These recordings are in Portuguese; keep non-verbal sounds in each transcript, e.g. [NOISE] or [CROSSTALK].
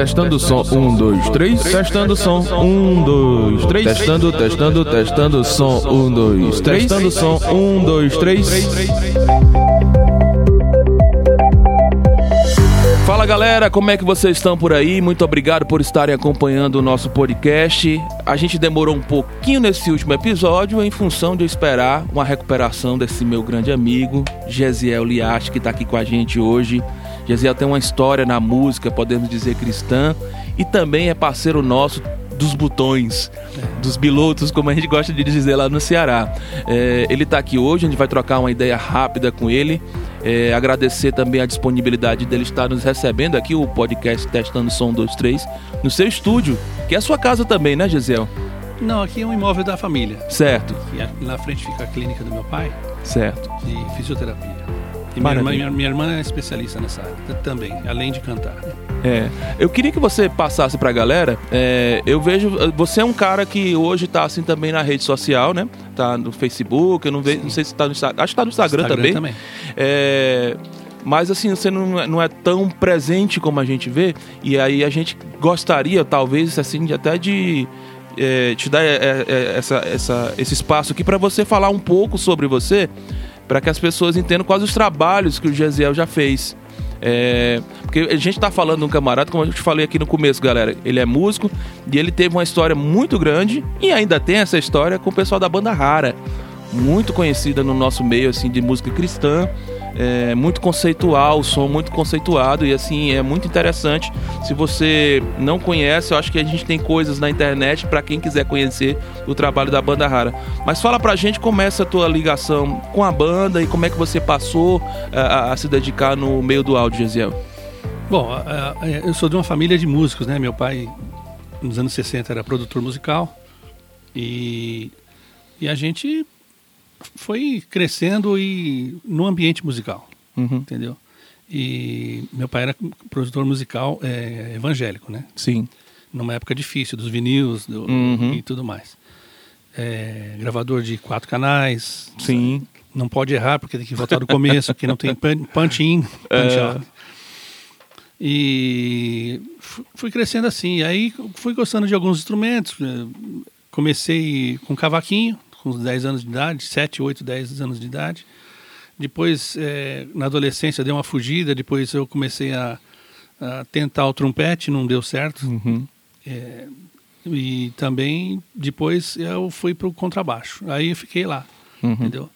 Testando som, um, dois, três. Testando som, um, dois, três. Testando, testando, testando som, um, dois, três. Testando som, um, dois, três. Fala galera, como é que vocês estão por aí? Muito obrigado por estarem acompanhando o nosso podcast. A gente demorou um pouquinho nesse último episódio em função de esperar uma recuperação desse meu grande amigo, Gesiel Liache, que está aqui com a gente hoje. Gesiel tem uma história na música, podemos dizer cristã, e também é parceiro nosso dos botões, dos pilotos, como a gente gosta de dizer lá no Ceará. É, ele está aqui hoje, a gente vai trocar uma ideia rápida com ele. É, agradecer também a disponibilidade dele estar nos recebendo aqui, o podcast Testando Som 23, no seu estúdio, que é a sua casa também, né, Gisele? Não, aqui é um imóvel da família. Certo. E na frente fica a clínica do meu pai. Certo. De fisioterapia. E minha irmã, minha, minha irmã, é especialista nessa área também, além de cantar. É, eu queria que você passasse pra galera. É, eu vejo. Você é um cara que hoje tá assim também na rede social, né? Tá no Facebook, eu não, vejo, não sei se tá no Instagram. Acho que tá no Instagram, Instagram também. também. É, mas assim, você não, é, não é tão presente como a gente vê. E aí a gente gostaria, talvez, assim, até de. É, te dar é, essa, essa, esse espaço aqui para você falar um pouco sobre você para que as pessoas entendam quais os trabalhos que o Gesiel já fez. É, porque a gente está falando de um camarada, como eu te falei aqui no começo, galera. Ele é músico e ele teve uma história muito grande e ainda tem essa história com o pessoal da banda Rara, muito conhecida no nosso meio assim de música cristã é muito conceitual, o som muito conceituado e assim é muito interessante. Se você não conhece, eu acho que a gente tem coisas na internet para quem quiser conhecer o trabalho da banda Rara. Mas fala pra gente como é essa tua ligação com a banda e como é que você passou a, a se dedicar no meio do áudio, Gesiel. Bom, eu sou de uma família de músicos, né? Meu pai nos anos 60 era produtor musical e, e a gente foi crescendo e no ambiente musical, uhum. entendeu? E meu pai era produtor musical é, evangélico, né? Sim. Numa época difícil, dos vinis do, uhum. e tudo mais. É, gravador de quatro canais. Sim. Não pode errar, porque tem que voltar do começo, que não tem punch-in, punch-out. É. E fui crescendo assim. Aí fui gostando de alguns instrumentos. É, comecei com cavaquinho, com uns 10 anos de idade, 7, 8, 10 anos de idade. Depois, é, na adolescência, dei uma fugida. Depois, eu comecei a, a tentar o trompete, não deu certo. Uhum. É, e também, depois, eu fui para o contrabaixo. Aí, eu fiquei lá, uhum. entendeu?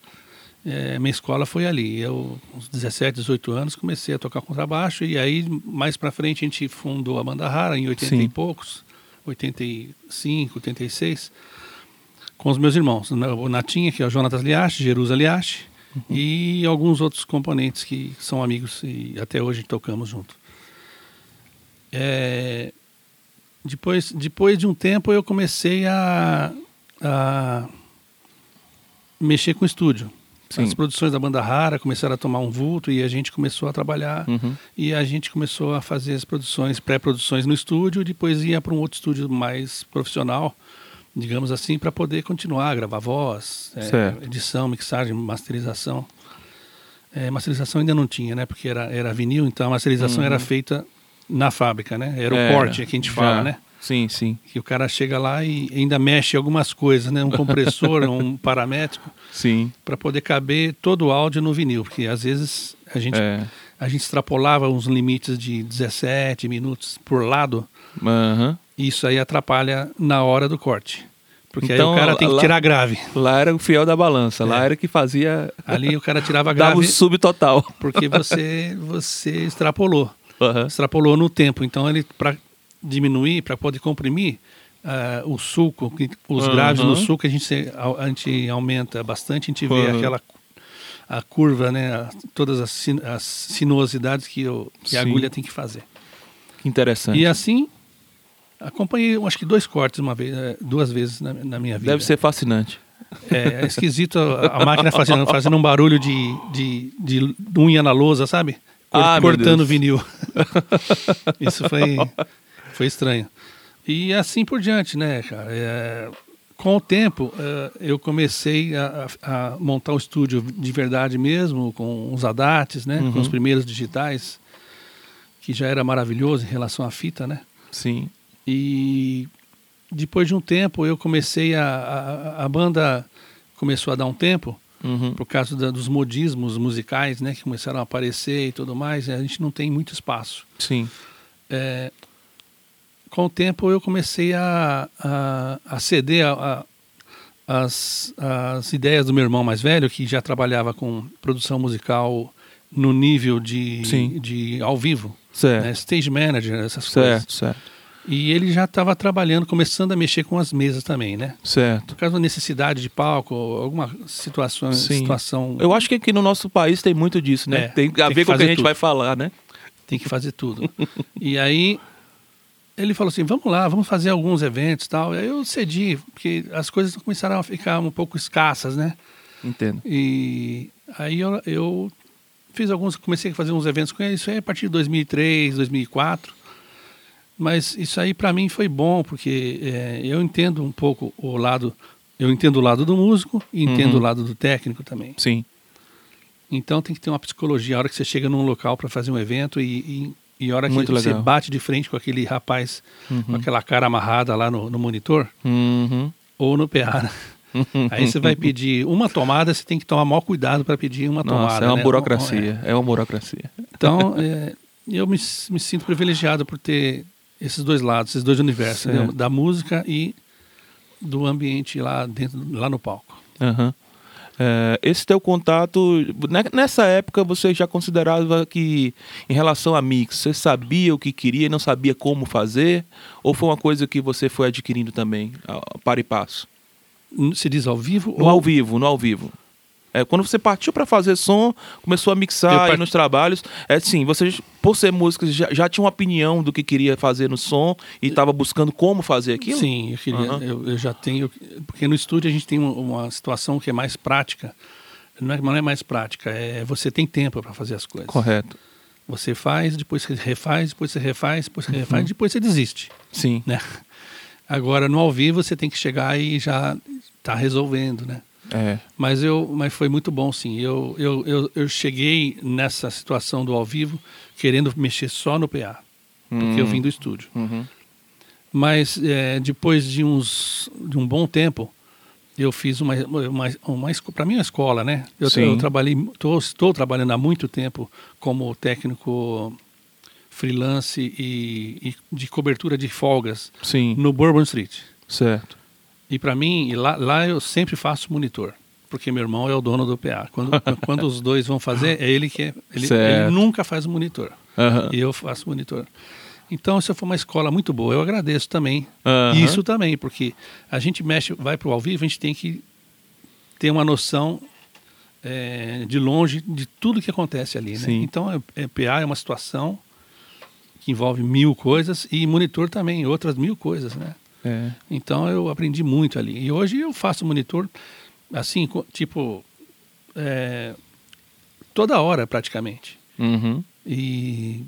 É, minha escola foi ali. Eu, uns 17, 18 anos, comecei a tocar contrabaixo. E aí, mais para frente, a gente fundou a Banda Rara, em 80 Sim. e poucos. 85, 86 com os meus irmãos. O Natinha, que é o Jonatas Liache, Jerusa Liache, uhum. e alguns outros componentes que são amigos e até hoje tocamos junto. É, depois, depois de um tempo eu comecei a, a mexer com o estúdio. Sim. As produções da banda rara começaram a tomar um vulto e a gente começou a trabalhar uhum. e a gente começou a fazer as produções, pré-produções no estúdio, depois ia para um outro estúdio mais profissional digamos assim, para poder continuar a gravar voz, é, edição, mixagem, masterização. É, masterização ainda não tinha, né? Porque era, era vinil, então a masterização uhum. era feita na fábrica, né? Era o é, corte que a gente fala, né? Sim, sim. Que o cara chega lá e ainda mexe algumas coisas, né? Um compressor, [LAUGHS] um paramétrico. Sim. Para poder caber todo o áudio no vinil, porque às vezes a gente, é. a gente extrapolava uns limites de 17 minutos por lado. Uhum. Isso aí atrapalha na hora do corte. Porque então, aí o cara tem que lá, tirar grave. Lá era o fiel da balança, é. lá era que fazia. Ali o cara tirava grave. [LAUGHS] Dava o subtotal. Porque você, [LAUGHS] você extrapolou. Uhum. Extrapolou no tempo. Então ele, para diminuir, para poder comprimir, uh, o suco, os uhum. graves no suco, a gente, a gente aumenta bastante, a gente vê uhum. aquela a curva, né? Todas as, as sinuosidades que, o, que a agulha tem que fazer. Que interessante. E assim Acompanhei, acho que dois cortes uma vez, é, duas vezes na, na minha vida. Deve ser fascinante. É, é esquisito a, a, máquina fazendo, fazendo um barulho de, de, de unha na lousa, sabe? ah, cortando vinil. [LAUGHS] Isso foi, foi estranho. E assim por diante, né, cara? É, com o tempo, é, eu comecei a, a, montar o estúdio de verdade mesmo, com os ADATs, né? Uhum. Com os primeiros digitais, que já era maravilhoso em relação à fita, né? Sim. E depois de um tempo eu comecei a, a, a banda começou a dar um tempo Uhum. por causa da, dos modismos musicais, né, que começaram a aparecer e tudo mais. A gente não tem muito espaço. Sim. É, com o tempo eu comecei a, a, a ceder a, a, as, as ideias do meu irmão mais velho, que já trabalhava com produção musical no nível de, Sim. de ao vivo, Certo. né, stage manager, essas Certo, coisas. certo. E ele já estava trabalhando, começando a mexer com as mesas também, né? Certo. Por causa da necessidade de palco, alguma situação, Sim. situação Eu acho que aqui no nosso país tem muito disso, né? É, tem a tem que ver com o que a gente tudo. vai falar, né? tem que fazer tudo. e aí ele falou assim, vamos lá, vamos fazer alguns eventos e tal. E aí eu cedi, porque as coisas começaram a ficar um pouco escassas, né? Entendo. E aí eu, eu fiz alguns, comecei a fazer uns eventos com ele, isso aí a partir de 2003, 2004. Mas isso aí para mim foi bom, porque é, eu entendo um pouco o lado, eu entendo o lado do músico e entendo Uhum. o lado do técnico também. Sim. Então tem que ter uma psicologia. A hora que você chega num local para fazer um evento e, e, e a hora que Muito você legal. bate de frente com aquele rapaz com aquela cara amarrada lá no, no monitor Uhum. ou no PA. né? [LAUGHS] Aí você vai pedir uma tomada, você tem que tomar maior cuidado para pedir uma Nossa, tomada. é uma né? burocracia. É uma burocracia. Então, é, eu me, me sinto privilegiado por ter esses dois lados, esses dois universos, da música e do ambiente lá dentro, lá no palco. Aham. É, esse teu contato, ne- nessa época você já considerava que, em relação a mix, você sabia o que queria e não sabia como fazer? Ou foi uma coisa que você foi adquirindo também, a- a par e passo? Se diz ao vivo No ou ao vivo, no ao vivo. É, quando você partiu para fazer som, começou a mixar par- aí nos trabalhos, é assim, você, por ser músico, já, já tinha uma opinião do que queria fazer no som e estava buscando como fazer aquilo? Sim, eu, queria, Aham. eu, eu já tenho. Porque no estúdio a gente tem uma, uma situação que é mais prática. Não é, não é mais prática, é você tem tempo para fazer as coisas. Correto. Você faz, depois você refaz, depois você refaz, depois você Uhum. refaz, depois você desiste. Sim. Né? Agora, no ao vivo, você tem que chegar e já tá resolvendo, né? É. Mas, eu, mas foi muito bom, sim. Eu, eu, eu, eu cheguei nessa situação do ao vivo querendo mexer só no PA, porque eu Hum. vim do estúdio. Uhum. Mas é, depois de uns de um bom tempo, eu fiz uma, uma, uma para mim é uma escola, né? Eu, eu trabalhei, tô, estou trabalhando há muito tempo como técnico freelance e, e de cobertura de folgas Sim. no Bourbon Street. Certo. E para mim, e lá, lá eu sempre faço monitor, porque meu irmão é o dono do PA. Quando, [LAUGHS] quando os dois vão fazer, é ele que é, ele, ele nunca faz o monitor. Aham. E eu faço monitor. Então, isso foi uma escola muito boa. Eu agradeço também. Aham. Isso também, porque a gente mexe, vai para o ao vivo, a gente tem que ter uma noção é, de longe de tudo que acontece ali. Né? Então, é, é, PA é uma situação que envolve mil coisas e monitor também, outras mil coisas, né? É. Então, eu aprendi muito ali. E hoje eu faço monitor, assim, tipo, é, toda hora praticamente. Uhum. E,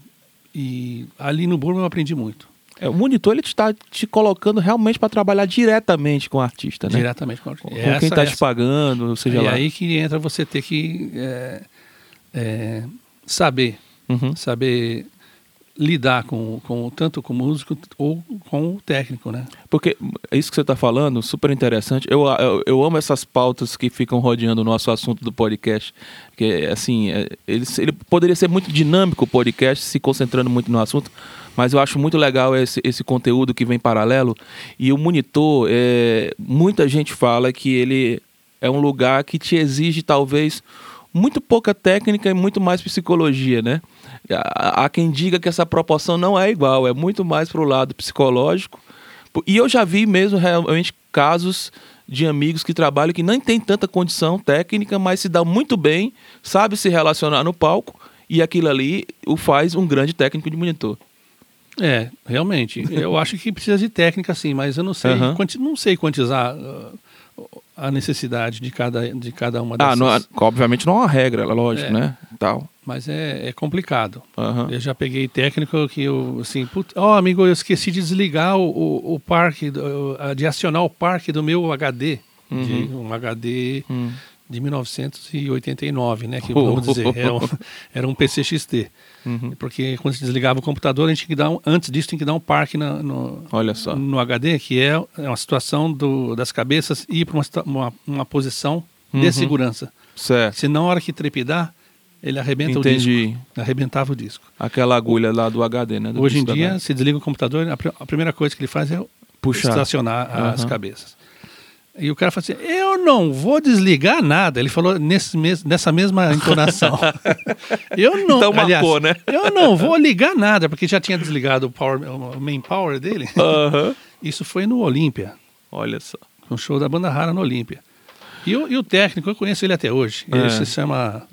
e ali no Burma eu aprendi muito. É, o monitor ele está te colocando realmente para trabalhar diretamente com o artista, né? Diretamente com, a- Com essa- quem está te pagando, seja E lá. aí que entra você ter que é, é, saber, Uhum. saber lidar com, com tanto com o músico ou com o técnico, né? Porque é isso que você está falando, super interessante. Eu, eu, eu amo essas pautas que ficam rodeando o nosso assunto do podcast. Que, assim, é, ele, ele poderia ser muito dinâmico o podcast, se concentrando muito no assunto, mas eu acho muito legal esse, esse conteúdo que vem paralelo. E o monitor, é, muita gente fala que ele é um lugar que te exige, talvez, muito pouca técnica e muito mais psicologia, né? Há quem diga que essa proporção não é igual, é muito mais para o lado psicológico. E eu já vi mesmo realmente casos de amigos que trabalham que nem tem tanta condição técnica, mas se dá muito bem, sabe se relacionar no palco e aquilo ali o faz um grande técnico de monitor. É, realmente. Eu acho que precisa de técnica, sim, mas eu não sei, quanti- não sei quantizar uh, a necessidade de cada, de cada uma Ah, dessas. não, é- obviamente não é uma regra, lógico, É. né? Tal. Mas é, é complicado. Aham. Eu já peguei técnico que eu, assim, ó, amigo, eu esqueci de desligar o, o, o parque, de acionar o parque do meu HD. De um HD Hum. de 1989, né? Que [LAUGHS] vamos dizer, era um, era um PCXT. Uhum. Porque quando se desligava o computador, a gente tinha que dar um, antes disso tinha que dar um parque na, no, Olha só. no HD, que é, é uma situação do, das cabeças ir para uma, uma, uma, posição uhum. de segurança. Certo. Se na hora que trepidar, ele arrebenta Entendi. o disco. Arrebentava o disco. Aquela agulha lá do HD, né? Do Hoje em dia, se desliga o computador, a, a, primeira coisa que ele faz é Puxar. estacionar uhum. as cabeças. E o cara falou assim: Eu não vou desligar nada. Ele falou nesse mes nessa mesma entonação. [LAUGHS] eu não. Então, aliás, marcou, né? eu não vou ligar nada, porque já tinha desligado o, power, o main power dele. Uhum. [LAUGHS] Isso foi no Olímpia. Olha só. Um show da banda rara no Olímpia. E, e, o técnico, eu conheço ele até hoje. Ele é. se chama.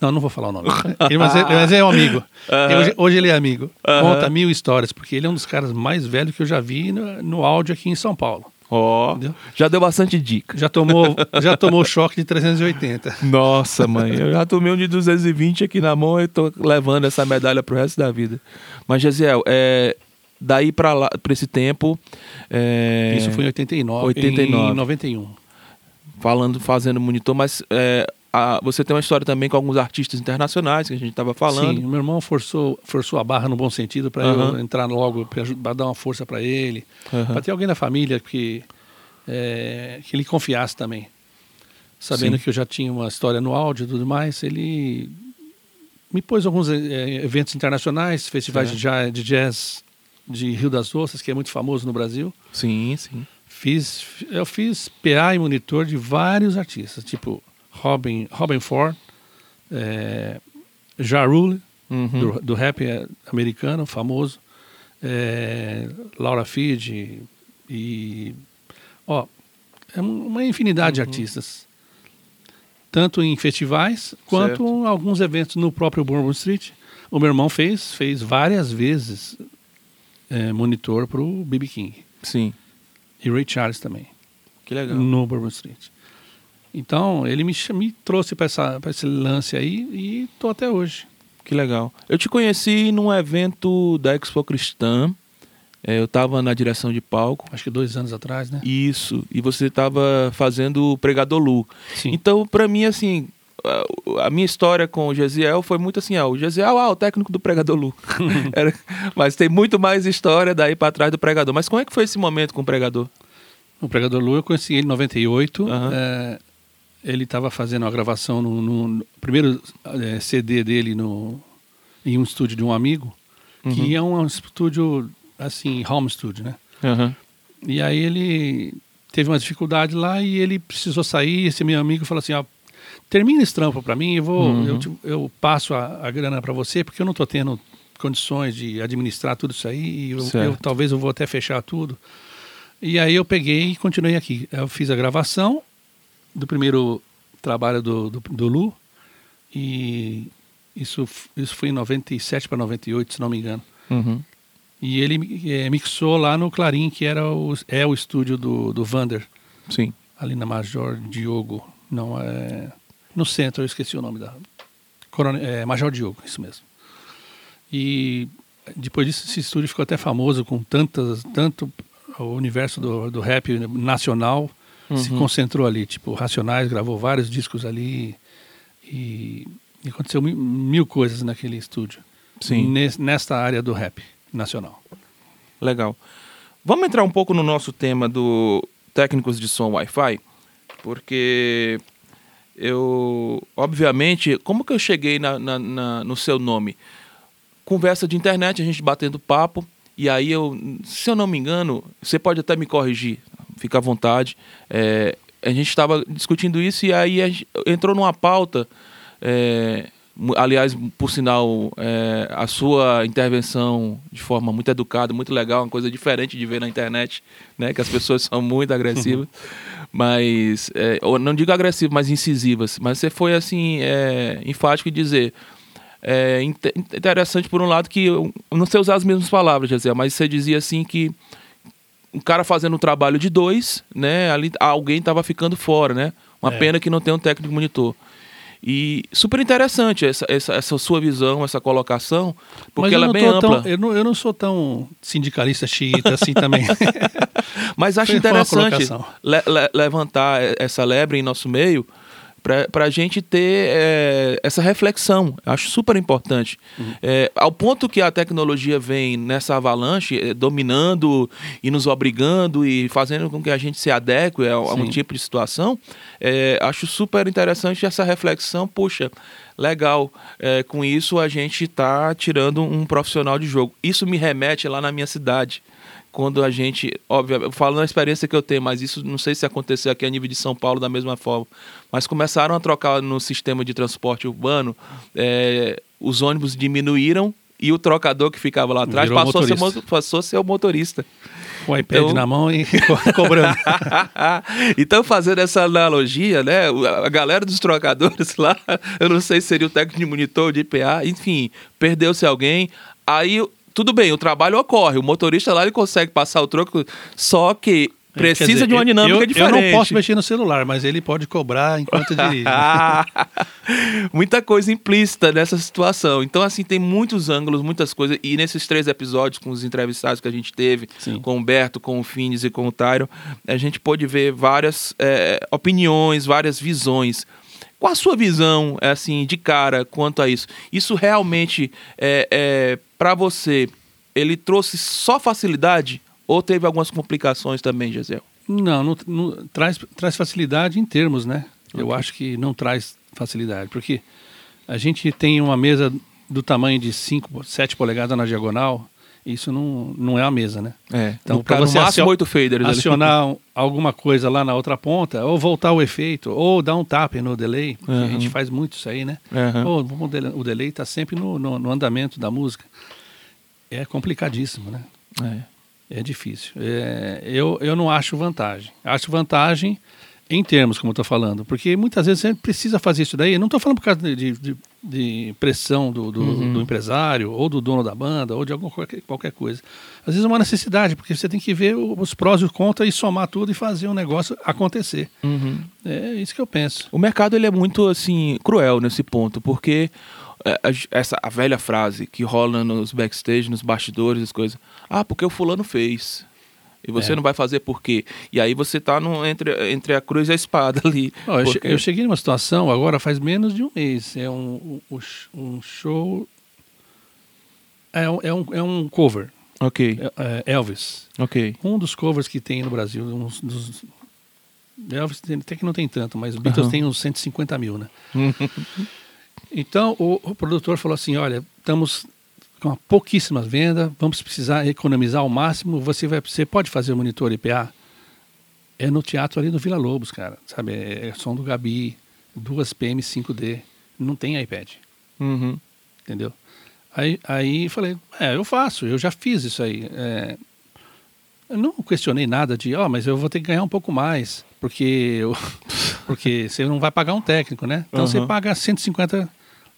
Não, não vou falar o nome. ele, mas, é, [LAUGHS] mas, é, um amigo. Uhum. Hoje, hoje, ele é amigo. Conta mil histórias, porque ele é um dos caras mais velhos que eu já vi no, no áudio aqui em São Paulo. Ó, oh, já deu bastante dica. Já tomou, já tomou choque de 380. Nossa, mãe, eu já tomei um de 220 aqui na mão e tô levando essa medalha pro resto da vida. Mas, Gesiel, é, daí para lá, para esse tempo. É, Isso foi em 89, 89. Em 91. Falando, fazendo monitor, mas é, a, você tem uma história também com alguns artistas internacionais que a gente estava falando. Sim, meu irmão forçou, forçou a barra no bom sentido para uhum. eu entrar logo, para dar uma força para ele, uhum. para ter alguém da família que, é, que ele confiasse também. Sabendo Sim. que eu já tinha uma história no áudio e tudo mais, ele me pôs alguns é, eventos internacionais, festivais de, de jazz de Rio das Ostras, que é muito famoso no Brasil. Sim, sim. Fiz, eu fiz PA e monitor de vários artistas, tipo Robin, Robin Ford, é, Ja Rule, uhum. do, do, rap americano, famoso, é, Laura Fiji e ó, é uma infinidade uhum. de artistas, tanto em festivais quanto em alguns eventos no próprio Bourbon Street. O meu irmão fez, fez várias vezes é, monitor para o B.B. King. Sim. E Ray Charles também. Que legal. No Bourbon Street. Então, ele me, me trouxe para esse lance aí e estou até hoje. Que legal. Eu te conheci num evento da Expo Cristã. É, eu estava na direção de palco. Acho que dois anos atrás, né? Isso. E você estava fazendo o Pregador Lu. Sim. Então, para mim, assim, a minha história com o Gesiel foi muito assim, ó, o Gesiel, ah, o técnico do Pregador Lu. [LAUGHS] Era, mas tem muito mais história daí para trás do Pregador. Mas como é que foi esse momento com o Pregador? O Pregador Lu eu conheci ele em 98. Uhum. É, ele estava fazendo a gravação no, no, no primeiro é, CD dele no, em um estúdio de um amigo, uhum. que é um, estúdio, assim, home studio, né? Uhum. E aí ele teve uma dificuldade lá e ele precisou sair. Esse meu amigo falou assim: ó, termina esse trampo para mim, eu vou, uhum. eu, eu, passo a, a grana para você, porque eu não estou tendo condições de administrar tudo isso aí. E eu, eu, talvez eu vou até fechar tudo. E aí eu peguei e continuei aqui. Eu fiz a gravação do primeiro trabalho do, do, do Lu e isso, isso foi em 97 para 98, se não me engano. Uhum. E ele é, mixou lá no Clarim, que era o, é o estúdio do, do Vander. Sim. Ali na Major Diogo. Não, é, no centro, eu esqueci o nome da. Coronel, é, Major Diogo, isso mesmo. E depois disso, esse estúdio ficou até famoso com tantas, tanto o universo do, do rap nacional uhum. se concentrou ali. Tipo, Racionais gravou vários discos ali e, e aconteceu mil, mil, coisas naquele estúdio. Sim. nesta área do rap nacional. Legal. Vamos entrar um pouco no nosso tema do técnicos de som Wi-Fi, porque eu, obviamente, como que eu cheguei na, na, na, no seu nome? Conversa de internet, a gente batendo papo, e aí eu, se eu não me engano, você pode até me corrigir, fica à vontade. É, a gente estava discutindo isso e aí entrou numa pauta, é, aliás, por sinal, é, a sua intervenção de forma muito educada, muito legal, uma coisa diferente de ver na internet, né, que as pessoas [LAUGHS] são muito agressivas. mas é, não digo agressivas, mas incisivas. Mas você foi assim é, enfático em dizer é interessante por um lado que não sei usar as mesmas palavras, dizer, mas você dizia assim que um cara fazendo um trabalho de dois, né? Ali alguém estava ficando fora, né? Uma é. pena que não tem um técnico monitor. E super interessante essa, essa, essa, sua visão, essa colocação, porque ela é bem ampla. Tão, eu, não, eu não sou tão sindicalista xiita assim também. [LAUGHS] Mas acho Foi interessante le, le, levantar essa lebre em nosso meio, para a gente ter é, essa reflexão. Acho super importante. Uhum. É, ao ponto que a tecnologia vem nessa avalanche, é, dominando e nos obrigando e fazendo com que a gente se adeque a, a um tipo de situação, é, acho super interessante essa reflexão. Puxa, legal, é, com isso a gente está tirando um profissional de jogo. Isso me remete lá na minha cidade quando a gente, óbvio, eu falo na experiência que eu tenho, mas isso não sei se aconteceu aqui a nível de São Paulo da mesma forma, mas começaram a trocar no sistema de transporte urbano, é, os ônibus diminuíram e o trocador que ficava lá atrás passou a, ser, passou a ser o motorista. Com o iPad então... na mão e [LAUGHS] cobrando. [LAUGHS] então, fazendo essa analogia, né? A galera dos trocadores lá, [LAUGHS] eu não sei se seria o técnico de monitor, de IPA, enfim, perdeu-se alguém. Aí tudo bem, o trabalho ocorre, o motorista lá ele consegue passar o troco, só que precisa dizer, de uma dinâmica eu, diferente. Eu não posso mexer no celular, mas ele pode cobrar enquanto [LAUGHS] dirige. [LAUGHS] Muita coisa implícita nessa situação. Então, assim, tem muitos ângulos, muitas coisas. E nesses três episódios com os entrevistados que a gente teve, Sim. com o Humberto, com o Finis e com o Tyro, a gente pôde ver várias é, opiniões, várias visões. Qual a sua visão, assim, de cara quanto a isso? Isso realmente é, é para você, ele trouxe só facilidade ou teve algumas complicações também, Gisele? Não, não, não, traz, traz facilidade em termos, né? Okay. Eu acho que não traz facilidade, porque a gente tem uma mesa do tamanho de 5, 7 polegadas na diagonal, isso não, não é a mesa, né? É, então, para você máximo oito faders acionar ali. [LAUGHS] alguma coisa lá na outra ponta, ou voltar o efeito, ou dar um tap no delay, uhum. a gente faz muito isso aí, né? Uhum. Ou, o delay está sempre no, no, no, andamento da música. É complicadíssimo, né? É, é difícil. É, eu, eu não acho vantagem. Acho vantagem em termos, como eu estou falando, porque muitas vezes você precisa fazer isso daí. Não estou falando por causa de, de, de pressão do, do, uhum. do, empresário, ou do dono da banda, ou de alguma, qualquer, coisa. Às vezes é uma necessidade, porque você tem que ver os prós e os contras e somar tudo e fazer um negócio acontecer. Uhum. É isso que eu penso. O mercado ele é muito assim cruel nesse ponto, porque é, essa a velha frase que rola nos backstage, nos bastidores, as coisas. Ah, porque o fulano fez. E você é. não vai fazer por quê? E aí você tá no, entre, entre a cruz e a espada ali. Não, porque... eu, cheguei numa situação, agora faz menos de um mês. É um, um, um show. É um, é, um, é um cover. Ok. É, é Elvis. Ok. Um dos covers que tem no Brasil, um dos. Elvis tem, até que não tem tanto, mas Beatles uhum. tem uns 150 mil, né? [LAUGHS] então o, o produtor falou assim: olha, estamos com pouquíssimas vendas, vamos precisar economizar ao máximo. Você, vai, você pode fazer o monitor IPA? É no teatro ali no Vila Lobos, cara. Sabe? É, é som do Gabi, duas PM 5D. Não tem iPad. Uhum. Entendeu? Aí, aí falei, é, eu faço, eu já fiz isso aí. É, eu não questionei nada de, ó, oh, mas eu vou ter que ganhar um pouco mais, porque, eu, [LAUGHS] porque você não vai pagar um técnico, né? Então uhum. você paga 150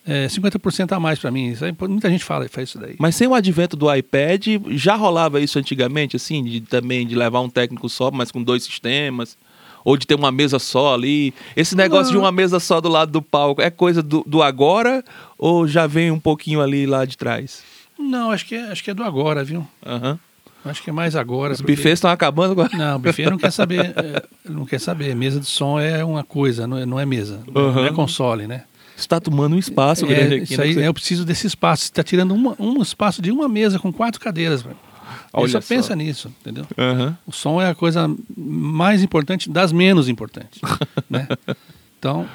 é, 50% a mais para mim. Muita gente fala, faz isso daí. Mas sem o advento do iPad, já rolava isso antigamente, assim, de também de levar um técnico só, mas com dois sistemas? Ou de ter uma mesa só ali? Esse negócio Não. de uma mesa só do lado do palco é coisa do, do agora ou já vem um pouquinho ali lá de trás? Não, acho que é, acho que é do agora, viu? Aham. Uhum. Acho que é mais agora. Os porque... bufês estão acabando agora. Não, o buffet não quer saber. [LAUGHS] É, não quer saber. Mesa de som é uma coisa, não é, não é mesa. Uhum. Não é console, né? Está tomando um espaço é, grande aqui. Isso aí, né? eu preciso desse espaço. Você está tirando uma, um espaço de uma mesa com quatro cadeiras. Olha só, só pensa nisso, entendeu? Uhum. O som é a coisa mais importante das menos importantes. [LAUGHS] né? Então,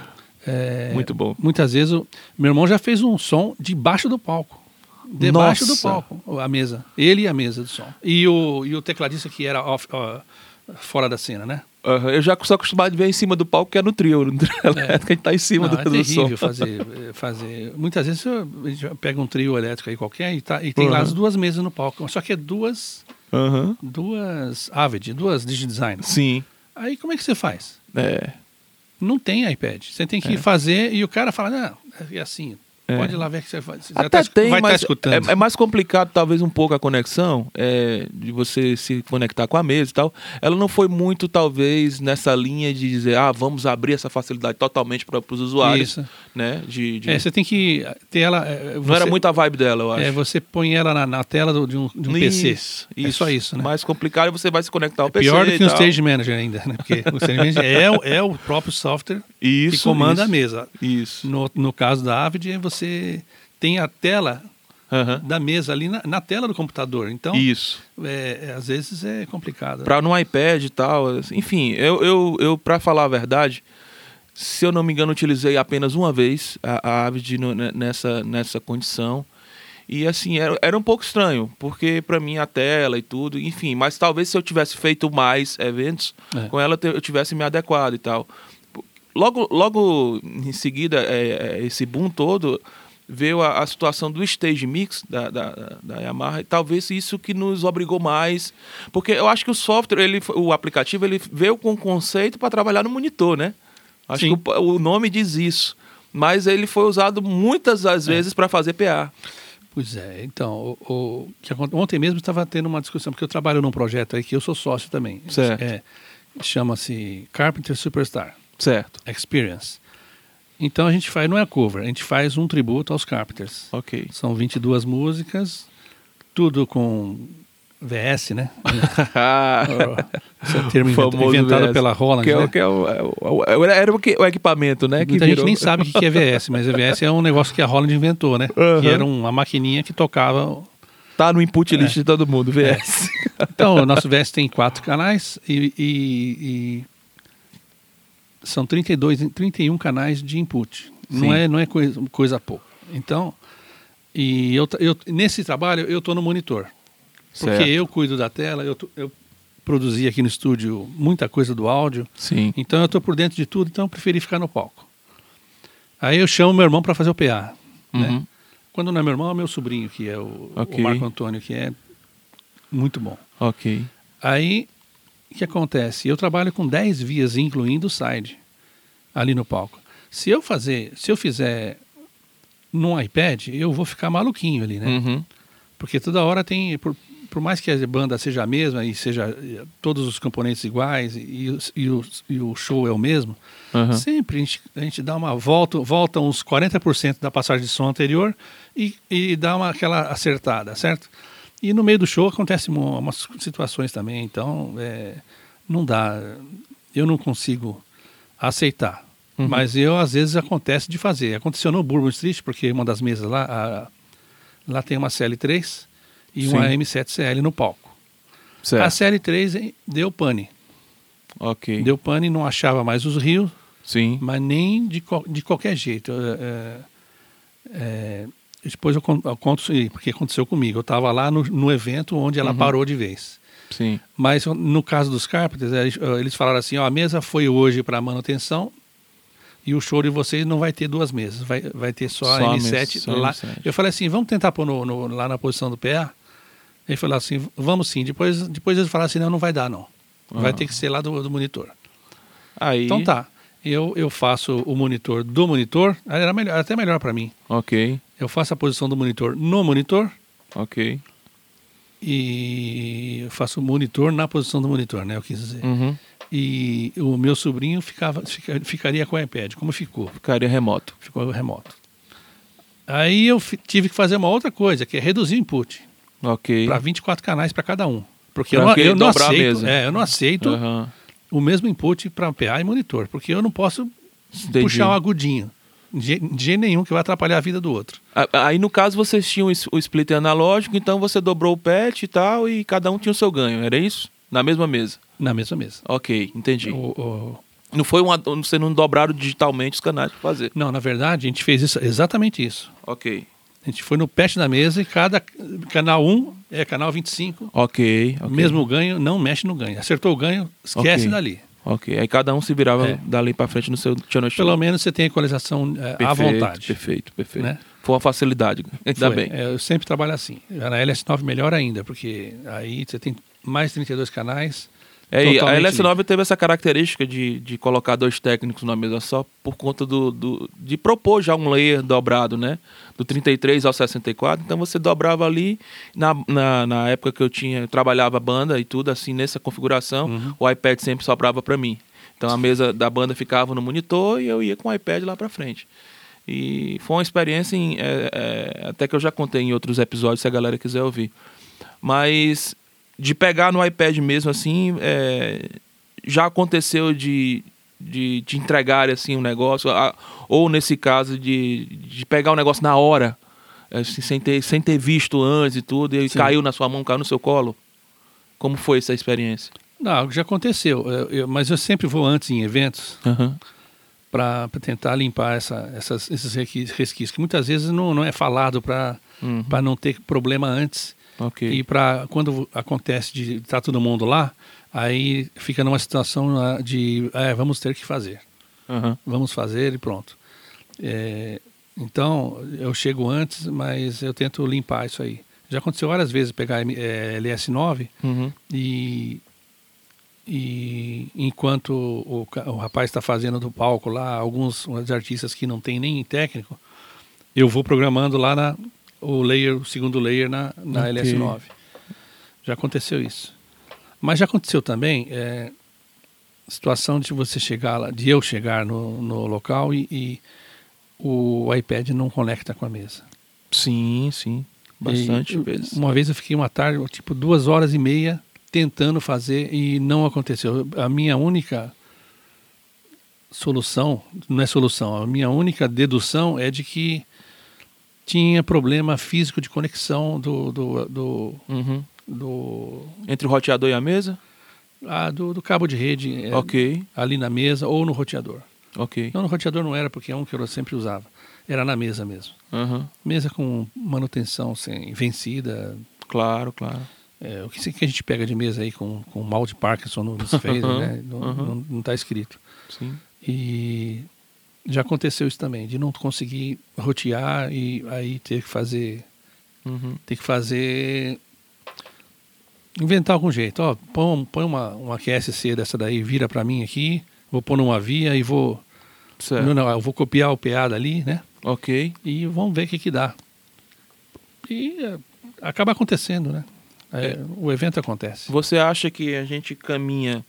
é, muito bom. Muitas vezes, o, meu irmão já fez um som debaixo do palco. Debaixo Nossa. do palco, a mesa. Ele e a mesa do som. E o, e o tecladista que era off, uh, fora da cena, né? Uhum. Eu já sou acostumado a ver em cima do palco, que é no trio, no trio é. elétrico, a gente tá em cima Não, do, é do som. Fazer, fazer. Muitas vezes a gente pega um trio elétrico aí qualquer e, tá, e tem uhum. lá as duas mesas no palco. Só que é duas. Uhum. Duas Avid, duas DigiDesign. Sim. Aí como é que você faz? É. Não tem iPad. Você tem que é. fazer e o cara fala, não, é assim. É. Pode ir lá ver que você vai, você Até tá, tem, vai tá mas tá escutando. É, é, mais complicado, talvez, um pouco a conexão, é, de você se conectar com a mesa e tal. Ela não foi muito, talvez, nessa linha de dizer, ah, vamos abrir essa facilidade totalmente para os usuários. Isso. Né? De, de... É, você tem que ter ela. Você, não era muito a vibe dela, eu acho. É, você põe ela na, na tela do, de um, de um isso, PC. Isso. É só isso, né? Mais complicado você vai se conectar ao é PC. Pior do que o Stage Manager ainda, né? Porque o Stage Manager é, é o próprio software isso, que comanda isso. a mesa. Isso. No, no caso da Avid, você tem a tela uhum. da mesa ali na, na, tela do computador. Então, isso. É, é, às vezes é complicado. Para no iPad e tal. Enfim, eu, eu, eu para falar a verdade, se eu não me engano, utilizei apenas uma vez a, a Avid no, nessa, nessa condição. E assim, era, era um pouco estranho, porque para mim a tela e tudo, enfim, mas talvez se eu tivesse feito mais eventos é. com ela, eu tivesse me adequado e tal. Logo, logo em seguida, é, é esse boom todo, veio a, a, situação do stage mix da, da, da, Yamaha e talvez isso que nos obrigou mais porque eu acho que o software ele o aplicativo ele veio com um conceito para trabalhar no monitor né? Acho Sim. que o, o, nome diz isso mas ele foi usado muitas das é. vezes para fazer PA pois é então o, o ontem mesmo estava tendo uma discussão porque eu trabalho num projeto aí que eu sou sócio também. Certo. É, chama-se Carpenter Superstar certo Experience então a gente faz, não é cover, a gente faz um tributo aos Carpenters. Ok. São 22 músicas, tudo com VS, né? [LAUGHS] Esse é o termo inventado VS. pela Roland. Que é, né? que é o, é o, era o, o, equipamento, né? Que Muita virou... gente nem sabe o que é VS, mas [LAUGHS] VS é um negócio que a Roland inventou, né? Uhum. Que era uma maquininha que tocava. Tá no input list é. de todo mundo, VS. É. Então, o nosso VS tem quatro canais e, e, e são 32, 31 canais de input. Não é, não é coisa, coisa pouca. Então, e eu, eu, nesse trabalho eu estou no monitor. Porque certo. eu cuido da tela, eu, eu produzi aqui no estúdio muita coisa do áudio. Sim. Então eu estou por dentro de tudo, então eu preferi ficar no palco. Aí eu chamo meu irmão para fazer o PA. Né? Uhum. Né? Quando não é meu irmão, é meu sobrinho, que é o, okay. o Marco Antônio, que é muito bom. Ok. Aí que acontece? Eu trabalho com 10 vias, incluindo o side, ali no palco. Se eu fazer, se eu fizer num iPad, eu vou ficar maluquinho ali, né? Uhum. Porque toda hora tem, por, por, mais que a banda seja a mesma e seja todos os componentes iguais e, e, o, e o, show é o mesmo, uhum. sempre a gente, a gente, dá uma volta, volta uns 40% da passagem de som anterior e, e dá uma, aquela acertada, certo? E no meio do show acontecem umas situações também, então é, não dá. Eu não consigo aceitar. Uhum. Mas eu, às vezes, acontece de fazer. Aconteceu no Bourbon Street, porque uma das mesas lá, a, lá tem uma CL3 e Sim. uma M7CL no palco. Certo. A CL3 deu pane. Ok. Deu pane, não achava mais os rios. Sim. Mas nem de, de qualquer jeito. É, é, depois eu conto, porque aconteceu comigo. Eu estava lá no, no, evento onde ela uhum. parou de vez. Sim. Mas no caso dos Carpenters, eles, eles falaram assim: ó, a mesa foi hoje para manutenção e o show de vocês não vai ter duas mesas, vai, vai ter só, só a M7 só lá. M7. Eu falei assim: vamos tentar pôr no, no, lá na posição do PA? Ele falou assim: vamos sim. Depois, depois eles falaram assim: não, não vai dar, não. Vai ter que ser lá do, do monitor. Aí... Então tá eu, eu faço o monitor do monitor, era melhor, até melhor para mim. Ok. Eu faço a posição do monitor no monitor. Ok. E eu faço o monitor na posição do monitor, né? Eu quis dizer. Uhum. E o meu sobrinho ficava, fica, ficaria com o iPad. Como ficou? Ficaria remoto. Ficou remoto. Aí eu tive que fazer uma outra coisa, que é reduzir o input. Ok. Para 24 canais para cada um. Porque pra eu, não, eu não aceito. É, eu não aceito. Uhum o mesmo input para PA e monitor, porque eu não posso Entendi. puxar um agudinho. De, de nenhum que vai atrapalhar a vida do outro. Aí no caso vocês tinham o splitter analógico, então você dobrou o patch e tal, e cada um tinha o seu ganho, era isso? Na mesma mesa? Na mesma mesa. Ok, entendi. O, o... Não foi uma. Você não dobraram digitalmente os canais para fazer? Não, na verdade a gente fez isso, exatamente isso. Ok. A gente foi no patch da mesa e cada canal 1 é canal 25. Ok. okay. Mesmo ganho, não mexe no ganho. Acertou o ganho, esquece okay. dali. Ok. Aí cada um se virava é. dali para frente no seu channel Pelo menos você tem equalização é, perfeito, à vontade. Perfeito, perfeito. Né? Foi uma facilidade. [LAUGHS] Ainda Foi. bem. É, eu sempre trabalho assim. Na LS9 melhor ainda, porque aí você tem mais 32 canais. É, a LS9 teve essa característica de, de colocar dois técnicos numa mesa só por conta do, do, de propor já um layer dobrado, né? Do 33 ao 64. Então você dobrava ali. Na, na, na época que eu tinha, eu trabalhava banda e tudo, assim, nessa configuração, uhum. o iPad sempre sobrava para mim. Então a mesa da banda ficava no monitor e eu ia com o iPad lá para frente. E foi uma experiência em, é, é, até que eu já contei em outros episódios, se a galera quiser ouvir. Mas de pegar no iPad mesmo assim, é, já aconteceu de, de te entregar assim um negócio, ou nesse caso de, de pegar o um negócio na hora, assim, sem, ter, sem ter visto antes e tudo, e Sim. caiu na sua mão, caiu no seu colo. Como foi essa experiência? Não, já aconteceu, eu, eu, mas eu sempre vou antes em eventos. Uhum para tentar limpar essa, essas, esses resquícios, que muitas vezes não, não é falado para uhum. não ter problema antes. Okay. E para quando acontece de estar tá todo mundo lá, aí fica numa situação ah, de é, vamos ter que fazer. Uhum. Vamos fazer e pronto. É, então, eu chego antes, mas eu tento limpar isso aí. Já aconteceu várias vezes pegar é, LS9 uhum. e e enquanto o, o rapaz está fazendo do palco lá, alguns artistas que não tem nem técnico, eu vou programando lá na, o layer, o segundo layer na, na okay. LS9. Já aconteceu isso. Mas já aconteceu também é, situação de você chegar lá, de eu chegar no, no local e, e o iPad não conecta com a mesa. Sim, sim. Bastante vezes. Uma vez eu fiquei uma tarde, tipo duas horas e meia tentando fazer e não aconteceu. A minha única solução, não é solução, a minha única dedução é de que tinha problema físico de conexão do. do, do, uhum. do Entre o roteador e a mesa? Ah, do, do cabo de rede é, ok ali na mesa ou no roteador. Ok. Não, no roteador não era, porque é um que eu sempre usava. Era na mesa mesmo. Uhum. Mesa com manutenção sem, vencida. Claro, claro. É, o que, que a gente pega de mesa aí com, com mal de Parkinson nos fez, né? Não está escrito. Sim. E já aconteceu isso também, de não conseguir rotear e aí ter que fazer. Uhum. Ter que fazer. Inventar algum jeito. Ó, põe, põe uma, uma QSC dessa daí, vira para mim aqui, vou pôr numa via e vou. Certo. Não, não, eu vou copiar o PA dali, né? Ok. E vamos ver o que, que dá. E é, acaba acontecendo, né? É, é, o evento acontece. Você acha que a gente caminha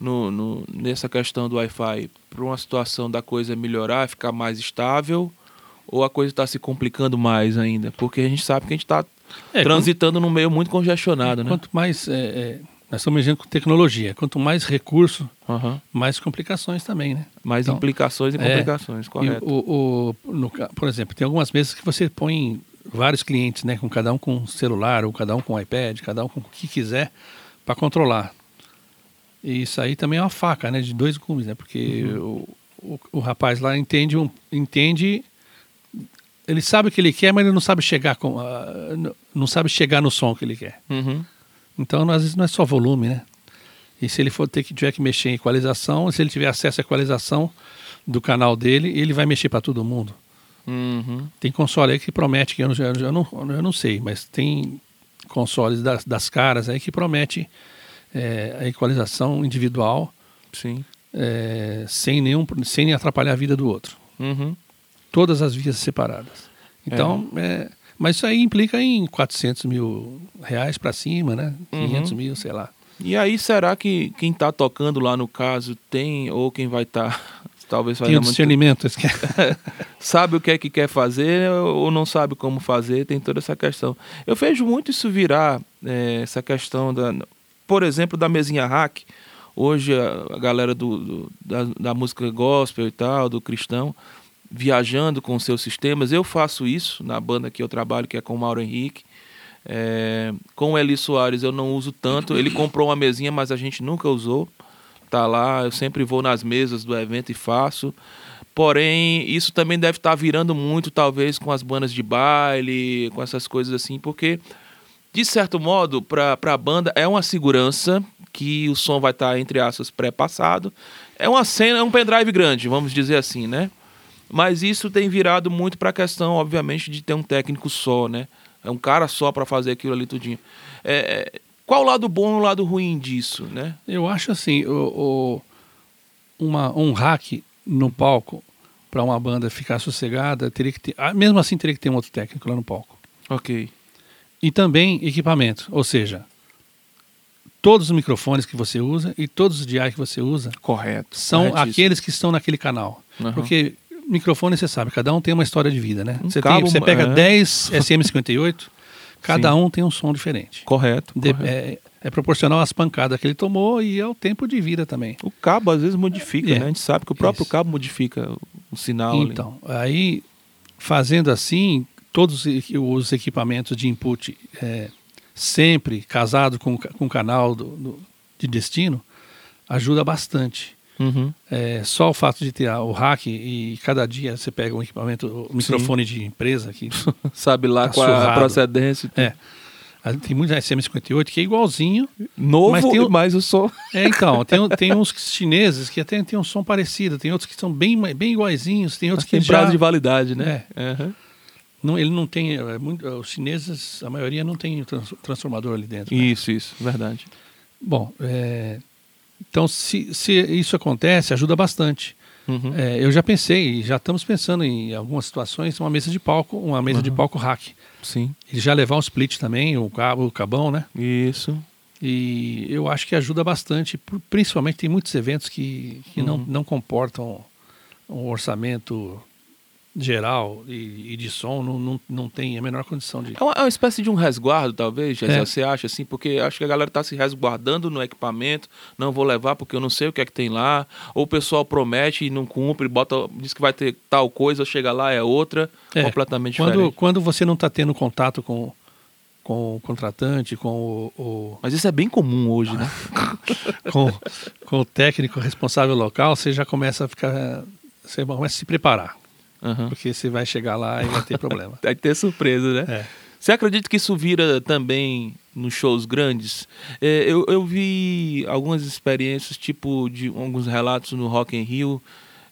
no, no nessa questão do Wi-Fi para uma situação da coisa melhorar, ficar mais estável? Ou a coisa está se complicando mais ainda? Porque a gente sabe que a gente está é, transitando num meio muito congestionado, né? Quanto mais. É, é, nós estamos mexendo com tecnologia. Quanto mais recurso, uhum. mais complicações também, né? Mais então, implicações e é, complicações, correto. O, o, no, por exemplo, tem algumas mesas que você põe vários clientes, né, com cada um com celular, ou cada um com iPad, cada um com o que quiser, para controlar. E isso aí também é uma faca, né, de dois gumes, né, porque uhum. o, o, o, rapaz lá entende, um, entende, ele sabe o que ele quer, mas ele não sabe chegar com, uh, não sabe chegar no som que ele quer. Uhum. Então, às vezes não é só volume, né? E se ele for ter que tiver que mexer em equalização, se ele tiver acesso à equalização do canal dele, ele vai mexer para todo mundo. Uhum. Tem console aí que promete, que eu, não, eu, não, eu não sei, mas tem consoles das, das caras aí que promete é, a equalização individual Sim. É, sem, nenhum, sem atrapalhar a vida do outro. Uhum. Todas as vias separadas. Então, é. é mas isso aí implica em 400 mil reais para cima, né? 500 uhum. mil, sei lá. E aí, será que quem está tocando lá no caso tem, ou quem vai estar tá [LAUGHS] talvez Tem o discernimento. Muito... [LAUGHS] sabe o que é que quer fazer ou não sabe como fazer, tem toda essa questão. Eu vejo muito isso virar, é, essa questão, da, por exemplo, da mesinha hack. Hoje a, galera do, do da, da, música gospel e tal, do cristão, viajando com seus sistemas. Eu faço isso na banda que eu trabalho, que é com o Mauro Henrique. É, com o Eli Soares eu não uso tanto. Ele comprou uma mesinha, mas a gente nunca usou tá lá, eu sempre vou nas mesas do evento e faço. Porém, isso também deve estar tá virando muito, talvez, com as bandas de baile, com essas coisas assim, porque, de certo modo, para a banda é uma segurança que o som vai estar, tá, entre aspas, pré-passado. É uma cena, é um pendrive grande, vamos dizer assim, né? Mas isso tem virado muito para a questão, obviamente, de ter um técnico só, né? É um cara só para fazer aquilo ali tudinho. É, é qual o lado bom e o lado ruim disso, né? Eu acho assim, o, o uma, um hack no palco para uma banda ficar sossegada, teria que ter, ah, mesmo assim teria que ter um outro técnico lá no palco. Ok. E também equipamento, ou seja, todos os microfones que você usa e todos os DI que você usa correto são aqueles que estão naquele canal. Uhum. Porque microfone, você sabe, cada um tem uma história de vida, né? Um você, cabo, tem, você pega é. 10 [LAUGHS] SM58, cada Sim. um tem um som diferente. Correto. De, correto. É, é, proporcional às pancadas que ele tomou e ao tempo de vida também. O cabo às vezes modifica, é. né? A gente sabe que o próprio Isso. cabo modifica o sinal. Então, ali. aí fazendo assim, todos os equipamentos de input é, sempre casado com, com o canal do, do, de destino ajuda bastante. Uhum. É, só o fato de ter o hack e cada dia você pega um equipamento, o microfone de empresa que [LAUGHS] sabe lá tá qual é a procedência. É. Tem muito SM58 que é igualzinho. Novo, mas, tem, mas o som. É, então, [LAUGHS] tem, tem uns chineses que até tem um som parecido, tem outros que são bem, bem iguaizinhos, tem outros mas que tem já... prazo de validade, né? É. Uhum. Não, ele não tem. É muito, os chineses, a maioria não tem trans, transformador ali dentro. Né? Isso, isso, verdade. Bom, é, então se, se isso acontece, ajuda bastante. Uhum. É, eu já pensei, já estamos pensando em algumas situações, uma mesa de palco, uma mesa uhum. de palco hack. Sim. E já levar um split também, o cabo, o cabão, né? Isso. E eu acho que ajuda bastante, principalmente tem muitos eventos que, que uhum. não, não comportam um orçamento geral e, e, de som não, não, não tem a menor condição de. É uma, é uma espécie de um resguardo, talvez, é. você acha assim, porque acho que a galera está se resguardando no equipamento, não vou levar porque eu não sei o que é que tem lá, ou o pessoal promete e não cumpre, bota, diz que vai ter tal coisa, chega lá é outra, é. completamente quando, diferente. Quando você não está tendo contato com, com o contratante, com o, o... Mas isso é bem comum hoje, né? [LAUGHS] com, com o técnico responsável local, você já começa a ficar. Você começa a se preparar. Uhum. Porque você vai chegar lá e vai ter problema. [LAUGHS] vai ter surpresa, né? É. Você acredita que isso vira também nos shows grandes? É, eu, eu vi algumas experiências, tipo de alguns relatos no Rock in Rio.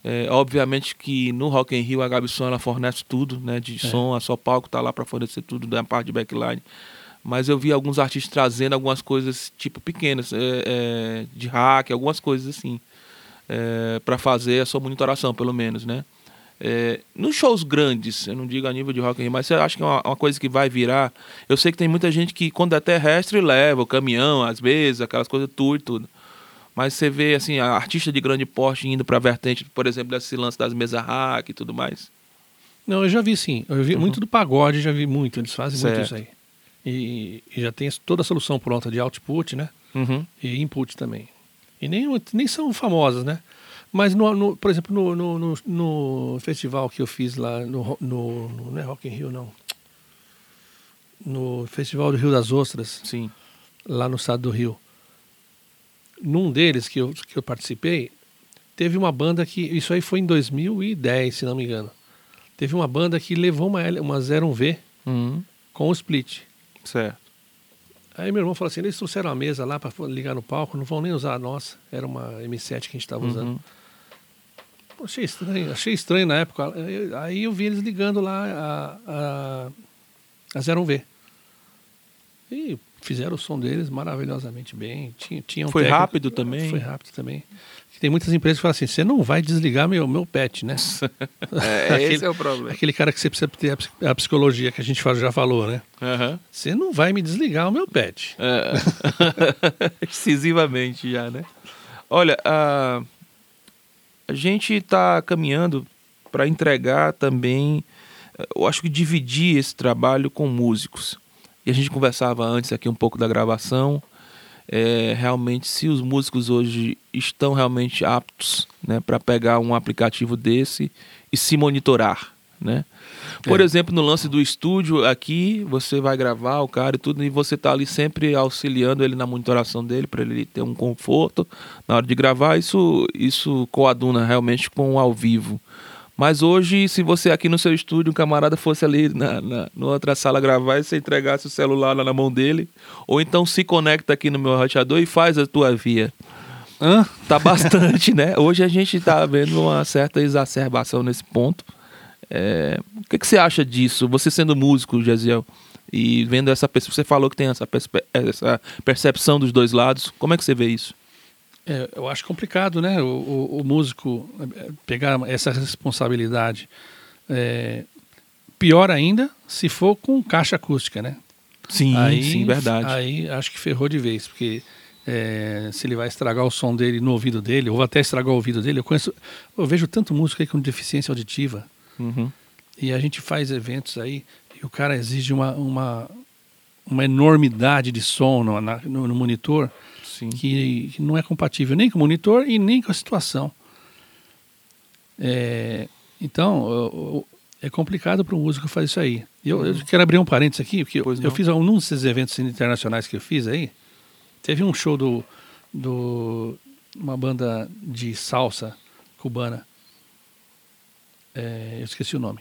É, obviamente que no Rock in Rio a Gabi Som ela fornece tudo, né? De é. som, a só palco tá lá para fornecer tudo da parte de backline. Mas eu vi alguns artistas trazendo algumas coisas tipo pequenas, é, é de hack, algumas coisas assim, para fazer a sua monitoração, pelo menos, né? É, nos shows grandes, eu não digo a nível de rock and roll, mas você acha que é uma, uma, coisa que vai virar? Eu sei que tem muita gente que, quando é terrestre, leva o caminhão, às vezes, aquelas coisas tour e tudo. Mas você vê, assim, a artista de grande porte indo para a vertente, por exemplo, desse lance das mesas hack e tudo mais. Não, eu já vi sim. Eu vi uhum. muito do pagode, já vi muito. Eles fazem certo. muito isso aí. E, e, já tem toda a solução pronta de output, né? Uhum. E input também. E nem, nem são famosas, né? Mas, no, no, por exemplo, no, no, no, festival que eu fiz lá, no, no, não é Rock in Rio, não. No Festival do Rio das Ostras. Sim. Lá no estado do Rio. Num deles que eu, que eu participei, teve uma banda que. Isso aí foi em 2010, se não me engano. Teve uma banda que levou uma, uma 01V uhum. com o split. Certo. Aí meu irmão falou assim: eles trouxeram a mesa lá para ligar no palco, não vão nem usar a nossa. Era uma M7 que a gente estava uhum. usando. Pô, achei estranho, achei estranho na época. Aí eu vi eles ligando lá a, a, a 01V. E fizeram o som deles maravilhosamente bem. Tinha, tinha um foi técnico, rápido também? Foi rápido também. Tem muitas empresas que falam assim: você não vai desligar meu, meu pet, né? [LAUGHS] é, [LAUGHS] aquele, esse é o problema. Aquele cara que você precisa ter a, psicologia que a gente já falou, né? Uhum. Você não vai me desligar o meu pet. É. [LAUGHS] Excessivamente já, né? Olha, a, a gente está caminhando para entregar também, eu acho que dividir esse trabalho com músicos. E a gente conversava antes aqui um pouco da gravação é, realmente se os músicos hoje estão realmente aptos né, para pegar um aplicativo desse e se monitorar. Né? Por é. exemplo, no lance do estúdio aqui, você vai gravar o cara e tudo, e você está ali sempre auxiliando ele na monitoração dele para ele ter um conforto na hora de gravar. Isso, isso coaduna realmente com o ao vivo. Mas hoje, se você aqui no seu estúdio, um camarada fosse ali na, na, na outra sala gravar e você entregasse o celular lá na mão dele, ou então se conecta aqui no meu roteador e faz a tua via. Hã? Tá bastante, né? Hoje a gente tá vendo uma certa exacerbação nesse ponto. É... O que, que você acha disso? Você sendo músico, Gesiel, E vendo essa você falou que tem essa, essa percepção dos dois lados. Como é que você vê isso? É, eu acho complicado, né? O, o, o, músico é, pegar essa responsabilidade. É, pior ainda se for com caixa acústica, né? Sim, aí, sim, verdade. Aí acho que ferrou de vez, porque é, se ele vai estragar o som dele no ouvido dele, ou até estragar o ouvido dele. Eu conheço, eu vejo tanto músico aí com deficiência auditiva. Uhum. E a gente faz eventos aí e o cara exige uma, uma, uma enormidade de som no, na, no, no monitor que, que, não é compatível nem com o monitor e nem com a situação. É, então, eu, é complicado para um músico fazer isso aí. Eu, eu, quero abrir um parênteses aqui, porque eu, eu, fiz um desses eventos internacionais que eu fiz aí. Teve um show do, do uma banda de salsa cubana. É, eu esqueci o nome.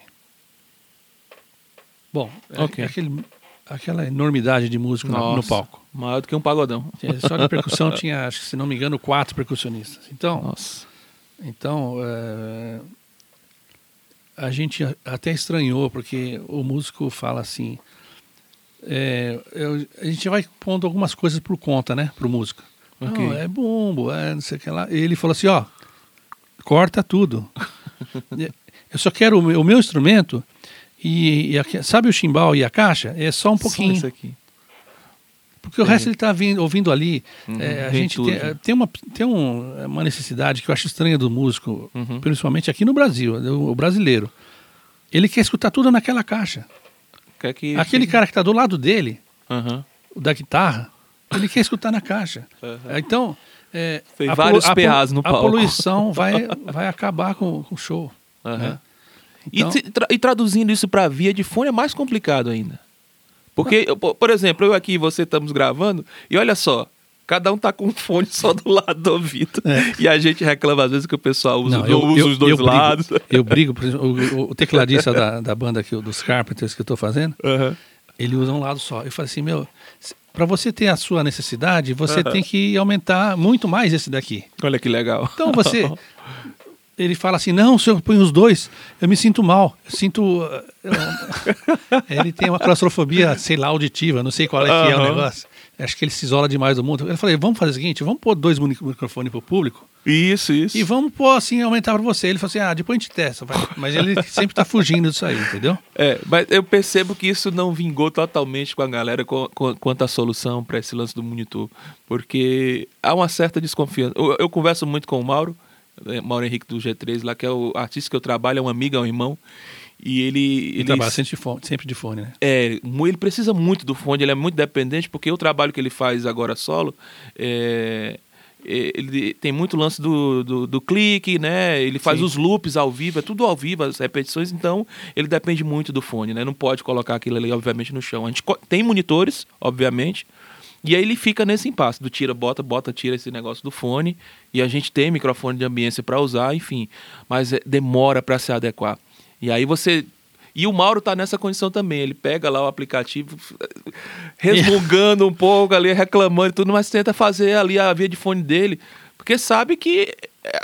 Bom, é, okay. é aquele, aquela enormidade de músico no, no, palco. Maior do que um pagodão. Só de percussão tinha, acho que se não me engano, quatro percussionistas. Então, Nossa. então é, a gente até estranhou, porque o músico fala assim. É, eu, a gente vai pondo algumas coisas por conta, né, pro músico. Okay. Não, é bumbo, é não sei o que lá. E ele falou assim: ó, corta tudo. [LAUGHS] eu só quero o meu, o meu instrumento e, e a, sabe o chimbal e a caixa? É só um pouquinho. Só isso aqui. Porque o resto ele está ouvindo ali. Uhum, é, a gente tem, tem, uma, tem um, uma necessidade que eu acho estranha do músico, uhum. principalmente aqui no Brasil, o, o, brasileiro. Ele quer escutar tudo naquela caixa. Quer que, Aquele que... cara que está do lado dele, uhum. da guitarra, ele quer escutar na caixa. Então, é, Fez vários PAs no palco. A poluição vai, [LAUGHS] vai acabar com, com o show. Né? Então... E, tra e, traduzindo isso para via de fone é mais complicado ainda. Porque, eu, por exemplo, eu aqui e você estamos gravando, e olha só, cada um tá com um fone só do lado do ouvido. É. E a gente reclama às vezes que o pessoal usa, Não, eu, usa eu, os dois eu lados. Brigo, eu brigo, por exemplo, o, o tecladista da, da banda aqui, dos Carpenters que eu tô fazendo, uhum. ele usa um lado só. Eu falei assim, meu, para você ter a sua necessidade, você uhum. tem que aumentar muito mais esse daqui. Olha que legal. Então você [LAUGHS] ele fala assim: não, se eu ponho os dois, eu me sinto mal. Eu sinto. Eu... ele tem uma claustrofobia, sei lá, auditiva, não sei qual é que é o negócio. Acho que ele se isola demais do mundo. Eu falei: vamos fazer o seguinte: vamos pôr dois microfones pro público. Isso, isso. E vamos pôr assim, aumentar para você. Ele falou assim: ah, depois a gente testa. Mas ele sempre tá fugindo disso aí, entendeu? É, mas eu percebo que isso não vingou totalmente com a galera com, com, quanto à solução para esse lance do monitor. Porque há uma certa desconfiança. Eu, eu converso muito com o Mauro. Né, Mauro Henrique do G3 lá, que é o artista que eu trabalho, é um amigo, é um irmão. E ele. Ele, trabalha sempre de, fone, sempre de fone, né? É, ele precisa muito do fone, ele é muito dependente, porque o trabalho que ele faz agora solo. É, é ele tem muito lance do, do, do clique, né? Ele faz Sim. os loops ao vivo, é tudo ao vivo, as repetições, então ele depende muito do fone, né? Não pode colocar aquilo ali, obviamente, no chão. A gente tem monitores, obviamente, e aí ele fica nesse impasse do tira, bota, bota, tira esse negócio do fone. E a gente tem microfone de ambiência para usar, enfim. Mas é, demora para se adequar. E aí você. E o Mauro tá nessa condição também. Ele pega lá o aplicativo, [LAUGHS] resmungando um pouco ali, reclamando e tudo, mas tenta fazer ali a via de fone dele. Porque sabe que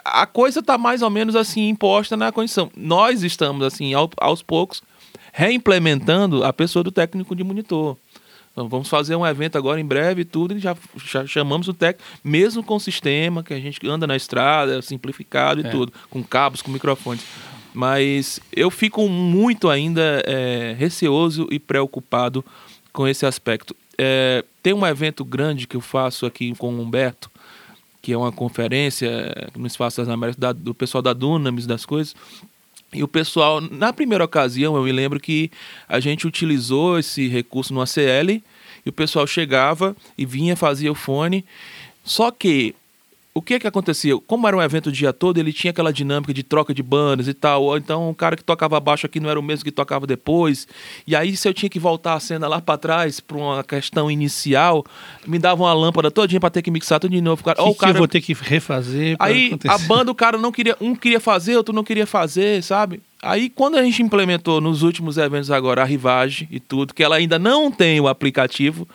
a coisa tá mais ou menos assim imposta na condição. Nós estamos, assim, aos poucos, reimplementando a pessoa do técnico de monitor. Então, vamos fazer um evento agora em breve e tudo, e já, já, chamamos o técnico, mesmo com o sistema que a gente anda na estrada, simplificado e é. tudo, com cabos, com microfones. Mas eu fico muito ainda é, receoso e preocupado com esse aspecto. É, tem um evento grande que eu faço aqui com o Humberto, que é uma conferência no Espaço das Américas, da, do pessoal da Dunamis, das coisas. E o pessoal, na primeira ocasião, eu me lembro que a gente utilizou esse recurso no ACL e o pessoal chegava e vinha, fazia o fone. Só que o que que acontecia? Como era um evento o dia todo, ele tinha aquela dinâmica de troca de bandas e tal. Então, o cara que tocava baixo aqui não era o mesmo que tocava depois. E aí, se eu tinha que voltar a cena lá para trás, para uma questão inicial, me dava uma lâmpada todinha para ter que mixar tudo de novo. Cara, que, o cara... que eu vou ter que refazer? Aí, acontecer? a banda, o cara não queria... Um queria fazer, outro não queria fazer, sabe? Aí, quando a gente implementou nos últimos eventos agora a Rivage e tudo, que ela ainda não tem o aplicativo,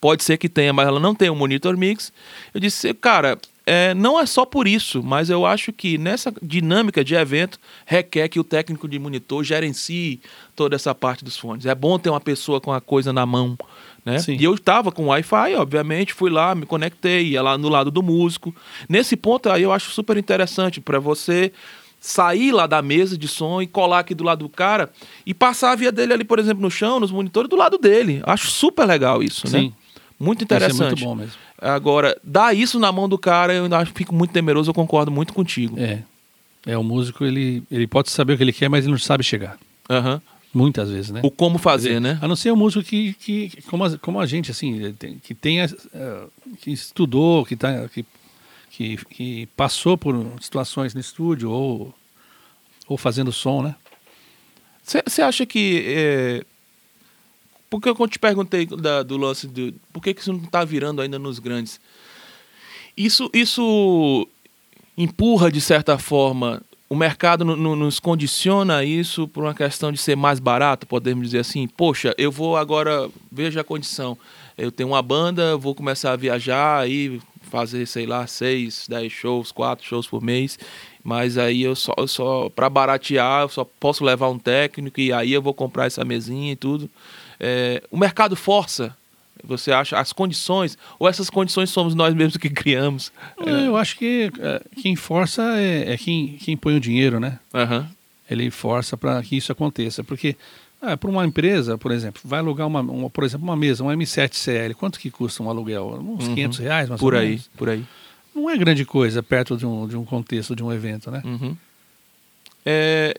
pode ser que tenha, mas ela não tem o Monitor Mix, eu disse, cara é, não é só por isso, mas eu acho que nessa dinâmica de evento requer que o técnico de monitor gerencie toda essa parte dos fones. É bom ter uma pessoa com a coisa na mão, né? Sim. E eu estava com Wi-Fi, obviamente, fui lá, me conectei, ia lá no lado do músico. Nesse ponto aí eu acho super interessante para você sair lá da mesa de som e colar aqui do lado do cara e passar a via dele ali, por exemplo, no chão, nos monitores, do lado dele. Acho super legal isso, né? Sim. né? Muito interessante. Muito bom mesmo. Agora, dar isso na mão do cara, eu ainda fico muito temeroso, eu concordo muito contigo. É. É, o músico, ele, ele pode saber o que ele quer, mas ele não sabe chegar. Aham. Uhum. Muitas vezes, né? O como fazer, dizer, né? A não ser o músico que, que como, a, como a gente, assim, que tenha, uh, que estudou, que, tá, que, que, que passou por situações no estúdio ou, ou fazendo som, né? Você acha que é, porque eu te perguntei da, do lance de por que, que isso não está virando ainda nos grandes. Isso, isso empurra, de certa forma, o mercado no, no, nos condiciona isso por uma questão de ser mais barato, podemos dizer assim. Poxa, eu vou agora, veja a condição. Eu tenho uma banda, vou começar a viajar aí, fazer, sei lá, seis, dez shows, quatro shows por mês. Mas aí eu só, eu só para baratear, eu só posso levar um técnico e aí eu vou comprar essa mesinha e tudo. É, o mercado força, você acha, as condições, ou essas condições somos nós mesmos que criamos? É. Eu acho que é, quem força é, é, quem, quem põe o dinheiro, né? Uhum. Ele força para que isso aconteça. Porque ah, para uma empresa, por exemplo, vai alugar uma, uma, por exemplo, uma mesa, um M7CL, quanto que custa um aluguel? Uns uhum. 500 reais, mais por aí, menos. Por aí, Não é grande coisa perto de um, de um contexto, de um evento, né? Uhum. É,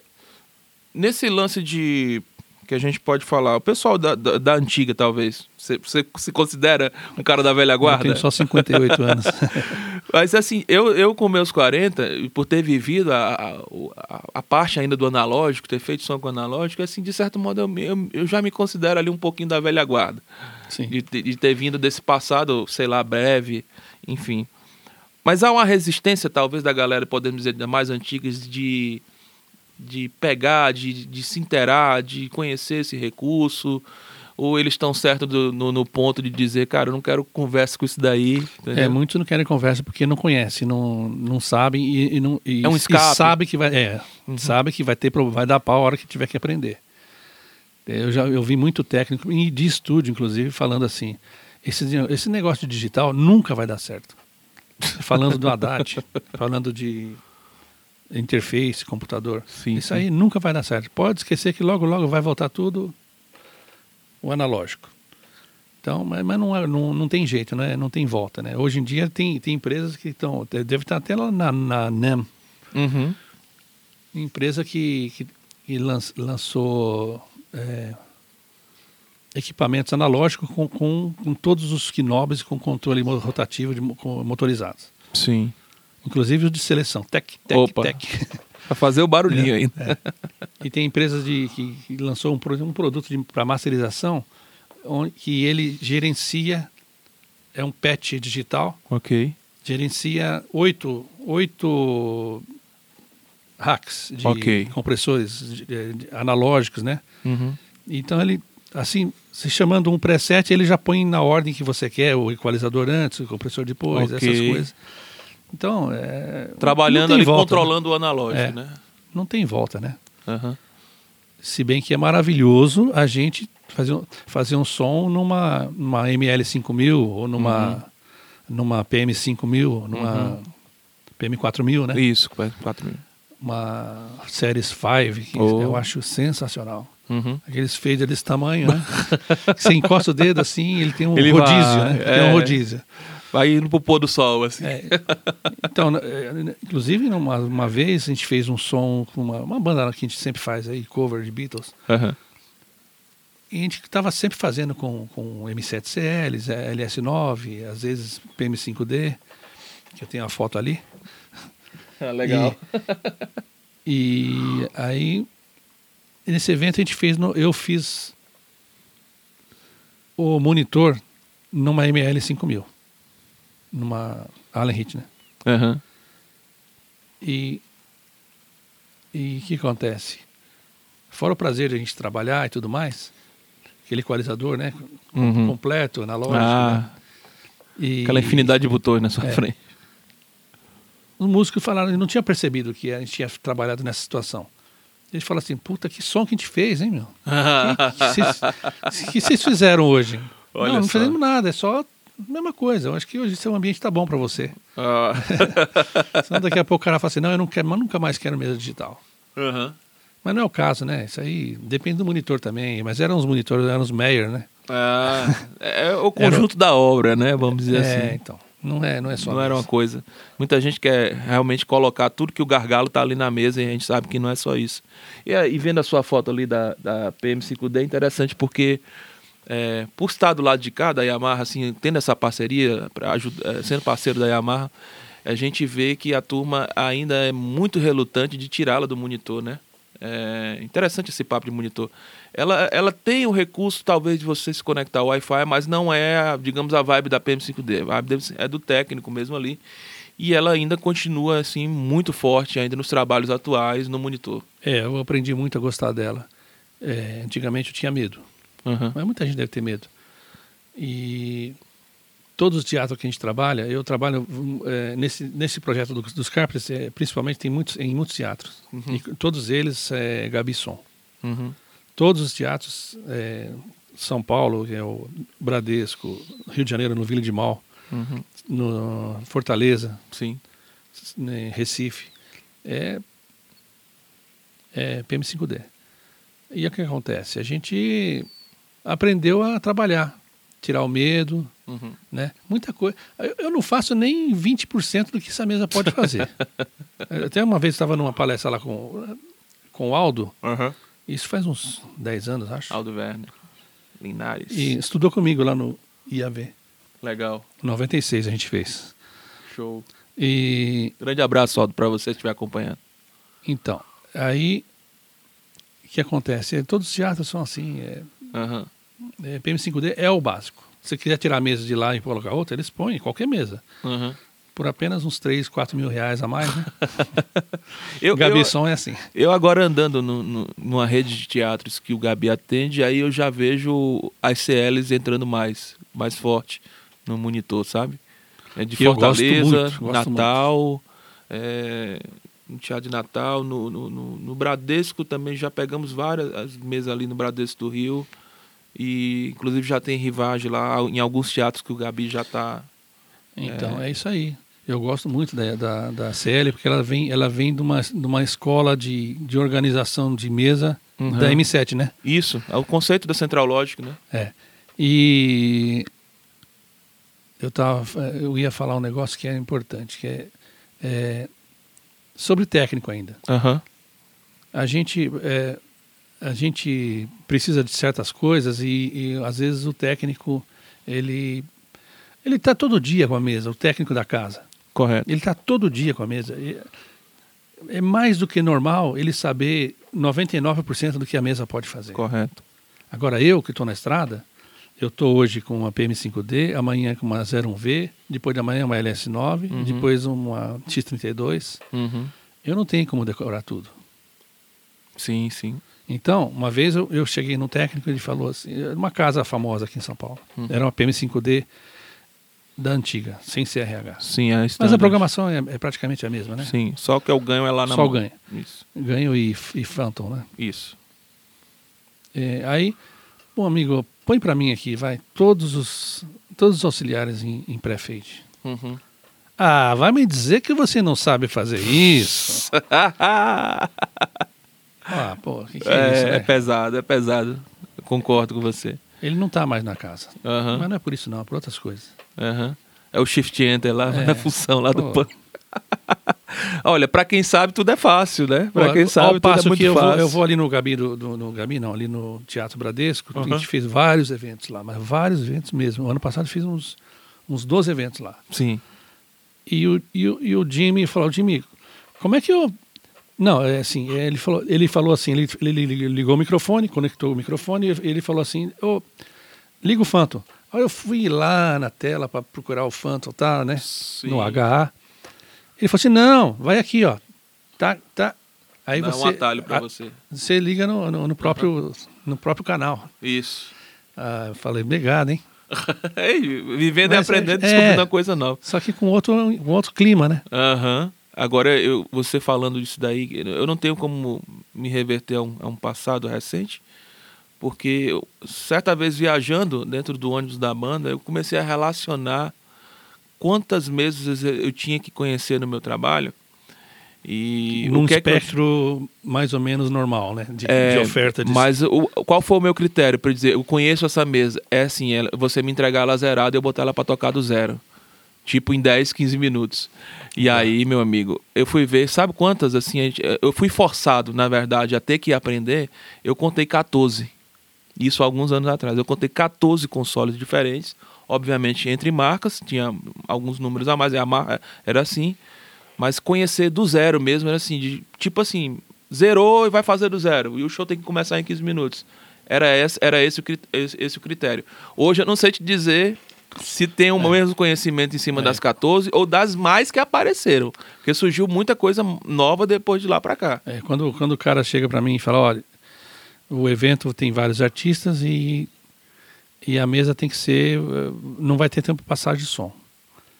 nesse lance de que a gente pode falar? O pessoal da, da, da antiga, talvez. Você, você, se considera um cara da velha guarda? Eu tenho só 58 anos. [LAUGHS] Mas assim, eu, eu com meus 40, por ter vivido a, a, a, parte ainda do analógico, ter feito som com analógico, assim, de certo modo, eu, eu, eu já me considero ali um pouquinho da velha guarda. Sim. De, de ter vindo desse passado, sei lá, breve, enfim. Mas há uma resistência, talvez, da galera, podemos dizer, mais antigas, de de pegar, de, de se interar, de conhecer esse recurso? Ou eles estão certos no, no, ponto de dizer, cara, eu não quero conversa com isso daí? Entendeu? É, muitos não querem conversa porque não conhecem, não, não sabem e, e não, e, é um escape. E sabe que vai, é, uhum. sabe que vai ter vai dar pau a hora que tiver que aprender. Eu já eu vi muito técnico e de estúdio, inclusive, falando assim: esse, esse negócio de digital nunca vai dar certo. [LAUGHS] falando do Haddad, falando de interface, computador. Sim, Isso sim. aí nunca vai dar certo. Pode esquecer que logo, logo vai voltar tudo o analógico. Então, mas, mas não, é, não, não tem jeito, né? não tem volta. Né? Hoje em dia tem, tem empresas que estão, deve estar até lá na, na NEM, uhum. empresa que, que, que lançou é, equipamentos analógicos com, com, com todos os knobs com controle rotativo de, com, motorizados. Sim. Inclusive os de seleção. Tec, tec, Opa. tec. [LAUGHS] Para fazer o barulhinho é, ainda. É. E tem empresas de, que, que lançou um, um produto para masterização onde, que ele gerencia, é um patch digital. Ok. Gerencia oito, oito hacks de okay. compressores de, de, analógicos, né? Uhum. Então ele, assim, se chamando um preset, ele já põe na ordem que você quer, o equalizador antes, o compressor depois, okay. essas coisas. Então, é, Trabalhando ali, volta, controlando né? o analógico, é, né? Não tem volta, né? Uhum. Se bem que é maravilhoso a gente fazer, fazer um som numa, numa ML5000 ou numa, uhum. numa PM5000, numa uhum. PM4000, né? Isso, 4000. Uma Series 5, que oh. eu acho sensacional. Uhum. Aqueles faders desse tamanho, né? [LAUGHS] você encosta o dedo assim, ele tem um ele rodízio, vai, né? É... Tem um rodízio vai indo pro pôr do sol, assim. É. Então, é, inclusive, uma, uma vez a gente fez um som com uma, uma banda que a gente sempre faz aí, cover de Beatles. Uhum. E a gente estava sempre fazendo com, com M7CL, LS9, às vezes PM5D, que eu tenho a foto ali. Ah, legal. E, e aí, nesse evento a gente fez, no, eu fiz o monitor numa ML5000 numa Allen Hit, né? Uhum. E e o que acontece? Fora o prazer de a gente trabalhar e tudo mais, aquele equalizador, né? Uhum. Completo, analógico. Ah, né? e, aquela infinidade de botões na sua é, frente. os músicos falaram, ele não tinha percebido que a gente tinha trabalhado nessa situação. Ele fala assim, puta, que som que a gente fez, hein, meu? O que vocês fizeram hoje? [LAUGHS] Olha não, não fizemos nada, é só mesma coisa. Eu acho que hoje seu ambiente está bom para você. Ah. Senão daqui a pouco o cara fala assim, não, eu não quero, mas nunca mais quero mesa digital. Uhum. Mas não é o caso, né? Isso aí depende do monitor também. Mas eram os monitores, eram os Meyer, né? Ah, é o conjunto Era... da obra, né? Vamos dizer é, assim. É, então. Não é, não é só. Não era uma coisa. Muita gente quer realmente colocar tudo que o gargalo está ali na mesa e a gente sabe que não é só isso. E, e vendo a sua foto ali da, da PM5D é interessante porque é, por estar do lado de cá da Yamaha, assim, tendo essa parceria, ajudar, é, sendo parceiro da Yamaha, a gente vê que a turma ainda é muito relutante de tirá-la do monitor, né? É interessante esse papo de monitor. Ela, ela tem o recurso, talvez, de você se conectar ao Wi-Fi, mas não é, digamos, a vibe da PM5D. A vibe é do técnico mesmo ali. E ela ainda continua, assim, muito forte ainda nos trabalhos atuais no monitor. É, eu aprendi muito a gostar dela. É, antigamente eu tinha medo. Uhum. Mas muita gente deve ter medo. E todos os teatros que a gente trabalha, eu trabalho é, nesse, nesse projeto do, dos Carpenters, é, principalmente tem muitos, em muitos teatros. Uhum. E todos eles é Gabi Som. Uhum. Todos os teatros, é, São Paulo, que é o Bradesco, Rio de Janeiro, no Vila de Mal, uhum. no Fortaleza, Sim. Né, Recife, é, é PM5D. E o que acontece? A gente aprendeu a trabalhar, tirar o medo, uhum. né? Muita coisa. Eu, não faço nem 20% do que essa mesa pode fazer. [LAUGHS] Até uma vez estava numa palestra lá com, com o Aldo, uhum. isso faz uns 10 anos, acho. Aldo Werner, Linares. E estudou comigo lá no IAV. Legal. 96 a gente fez. Show. E... Grande abraço, Aldo, para você que estiver acompanhando. Então, aí o que acontece? Todos os teatros são assim. É, uhum. É, PM5D é o básico. Se você quiser tirar a mesa de lá e colocar outra, eles põem qualquer mesa. Uhum. Por apenas uns 3, 4 mil reais a mais, né? [LAUGHS] eu, Gabi eu, é assim. Eu agora andando no, no, numa rede de teatros que o Gabi atende, aí eu já vejo as CLs entrando mais, mais forte no monitor, sabe? É de Fortaleza, muito, Natal, é, no Teatro de Natal, no, no, no, no Bradesco também já pegamos várias mesas ali no Bradesco do Rio. E inclusive já tem rivagem lá em alguns teatros que o Gabi já está. Então, é... é... isso aí. Eu gosto muito da, da, da CL, porque ela vem, ela vem de, uma, de uma escola de, de organização de mesa uhum. da M7, né? Isso, é o conceito da Central Logic, né? É. E eu, tava, eu ia falar um negócio que é importante, que é, é sobre técnico ainda. Uhum. A gente é, a gente precisa de certas coisas e, e às vezes o técnico ele ele está todo dia com a mesa, o técnico da casa. Correto. Ele está todo dia com a mesa. E é mais do que normal ele saber 99% do que a mesa pode fazer. Correto. Agora eu que estou na estrada, eu estou hoje com uma PM5D, amanhã com uma 01V, depois de amanhã uma LS9, uhum. depois uma X32. Uhum. Eu não tenho como decorar tudo. Sim, sim. Então, uma vez eu, eu cheguei no técnico e ele falou assim, uma casa famosa aqui em São Paulo, uhum. era uma PM5D da antiga, sem CRH. Sim, é Mas a programação é, é, praticamente a mesma, né? Sim, só que o ganho é lá na Só mão. o ganho. Isso. Ganho e, e Phantom, né? Isso. É, aí, bom amigo, põe para mim aqui, vai, todos os, todos os auxiliares em, em pré-fade. Uhum. Ah, vai me dizer que você não sabe fazer isso. [LAUGHS] Ah, pô, que, que é, é, isso? Né? É pesado, é pesado. Eu concordo com você. Ele não está mais na casa. Mas não é por isso, não, é por outras coisas. É o shift enter lá, é. a função lá pô. do pano. [LAUGHS] Olha, para quem sabe tudo é fácil, né? Para quem sabe tudo é muito que fácil. Eu vou, eu vou ali no Gabi, do, do, no Gabi não, ali no Teatro Bradesco, a gente fez vários eventos lá, mas vários eventos mesmo. O ano passado fiz uns, uns 12 eventos lá. Sim. E o, e o, e o Jimmy falou, Jimmy, como é que eu não, é assim, é, ele falou, ele falou assim, ele, ele ligou o microfone, conectou o microfone, e ele falou assim, oh, liga o Phantom. Aí eu fui lá na tela para procurar o Phantom, tá, né? Sim. No HA. Ele falou assim, não, vai aqui, ó. Tá, tá. Aí Dá você, um atalho para você. Você liga no, no, no próprio, no próprio canal. Isso. Ah, eu falei, obrigado, hein? [LAUGHS] Vivendo Mas, e aprendendo, é, descobrindo uma coisa nova. Só que com outro, com outro clima, né? Aham. Uhum. Agora, eu, você falando disso daí, eu não tenho como me reverter a um, a um passado recente, porque eu, certa vez viajando dentro do ônibus da banda, eu comecei a relacionar quantas mesas eu tinha que conhecer no meu trabalho. E Num é espectro eu... mais ou menos normal, né? De, é, de oferta. De... Mas o, qual foi o meu critério para dizer, eu conheço essa mesa? É assim, ela, você me entregar ela zerada e eu botar ela para tocar do zero. Tipo em 10, 15 minutos. E tá. aí, meu amigo, eu fui ver, sabe quantas assim, gente, eu fui forçado, na verdade, a ter que aprender. Eu contei 14. Isso há alguns anos atrás. Eu contei 14 consoles diferentes, obviamente entre marcas, tinha alguns números a mais, era assim. Mas conhecer do zero mesmo era assim, de, tipo assim, zerou e vai fazer do zero. E o show tem que começar em 15 minutos. Era esse, era esse, esse, esse o critério. Hoje eu não sei te dizer se tem o é. mesmo conhecimento em cima é. das 14 ou das mais que apareceram. Porque surgiu muita coisa nova depois de lá para cá. É, quando, quando o cara chega para mim e fala, olha, o evento tem vários artistas e, e a mesa tem que ser. Eh, não vai ter tempo de passagem de som.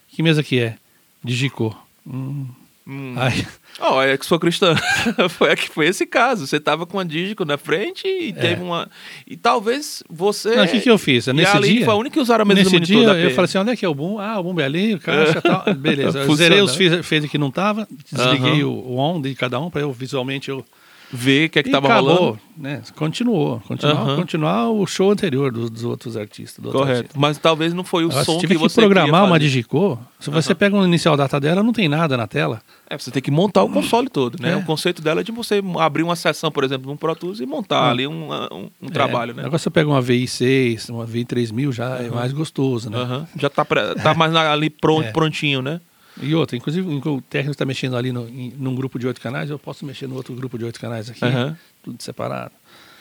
Que mesa que é? Digicou. Hum. Hum. Ai. Oh, é que sou cristã. [LAUGHS] foi, é foi esse caso. Você tava com a Dígico na frente e é. teve uma. E talvez você. O que, que eu fiz? Nesse dia. Foi a única que usaram a mesma Nesse dia eu falei assim: onde é que é o boom? Ah, o boom é ali, o caixa tal. [LAUGHS] Beleza. Eu zerei os feitos que não tava, desliguei o, o on de cada um para eu visualmente eu ver o que é que estava rolando. Né? Continuou. Continuar, uhum. continuar o show anterior dos, dos outros artistas. Do Correto. Artista. Mas talvez não foi o Agora, som que, que você programar uma Digicô. Se uhum. você pega um inicial data dela, não tem nada na tela. É, você tem que montar o console todo, né? É. O conceito dela é de você abrir uma sessão, por exemplo, num Pro Tools e montar ali um, um, um é. trabalho, né? Agora você pega uma VI6, uma VI3000, já é mais gostoso, né? Já tá, pra, tá mais ali pronto, é. prontinho, né? E outra, inclusive o técnico está mexendo ali no, em, num grupo de oito canais, eu posso mexer no outro grupo de oito canais aqui, uhum. tudo separado.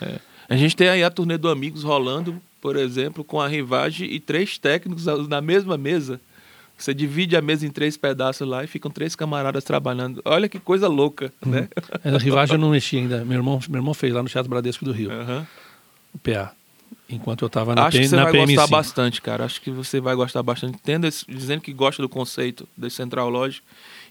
É. A gente tem aí a turnê do Amigos rolando, por exemplo, com a Rivage e três técnicos na mesma mesa. Você divide a mesa em três pedaços lá e ficam três camaradas trabalhando. Olha que coisa louca, uhum. né? A Rivage eu não mexi ainda. Meu irmão, meu irmão fez lá no Teatro Bradesco do Rio. Uhum. O PA enquanto eu estava na Acho que você vai PM5. gostar bastante, cara. Acho que você vai gostar bastante. Tendo esse, dizendo que gosta do conceito da Central Lodge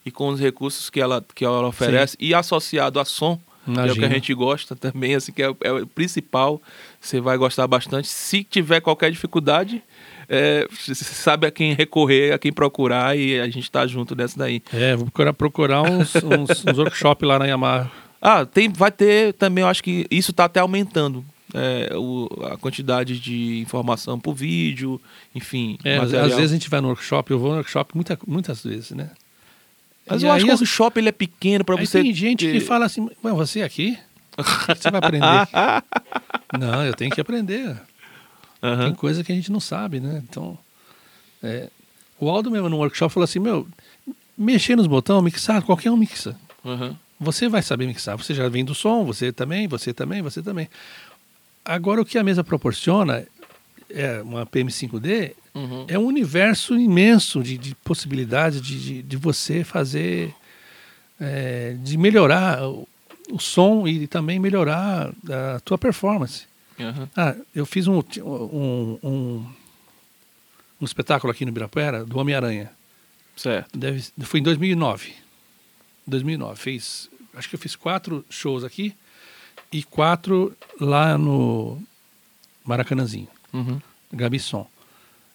e com os recursos que ela, que ela oferece Sim. e associado a som, Imagina. que é o que a gente gosta também, assim, que é, é, o principal. Você vai gostar bastante. Se tiver qualquer dificuldade, é, você sabe a quem recorrer, a quem procurar e a gente está junto nessa daí. É, vou procurar, procurar uns, uns, uns workshops lá na Yamaha. Ah, tem, vai ter também, eu acho que isso está até aumentando é, o, a quantidade de informação por vídeo, enfim. É, às vezes a gente vai no workshop, eu vou no workshop muita, muitas vezes, né? Mas e eu acho que o workshop ele é pequeno para você. Tem gente que fala assim, você aqui? você vai aprender? [LAUGHS] não, eu tenho que aprender. Uhum. Tem coisa que a gente não sabe, né? Então, é, o Aldo mesmo no workshop falou assim, meu, mexer nos botões, mixar, qualquer um mixa. Uhum. Você vai saber mixar, você já vem do som, você também, você também, você também. Agora, o que a mesa proporciona, é uma PM5D, uhum. é um universo imenso de, de possibilidades de, de, de, você fazer, é, de melhorar o, o, som e também melhorar a tua performance. Uhum. Ah, eu fiz um, um, um, um espetáculo aqui no Ibirapuera do Homem-Aranha. Certo. Deve, foi em 2009. 2009. Fez, acho que eu fiz quatro shows aqui e quatro lá no Maracanãzinho, uhum. Gabisson.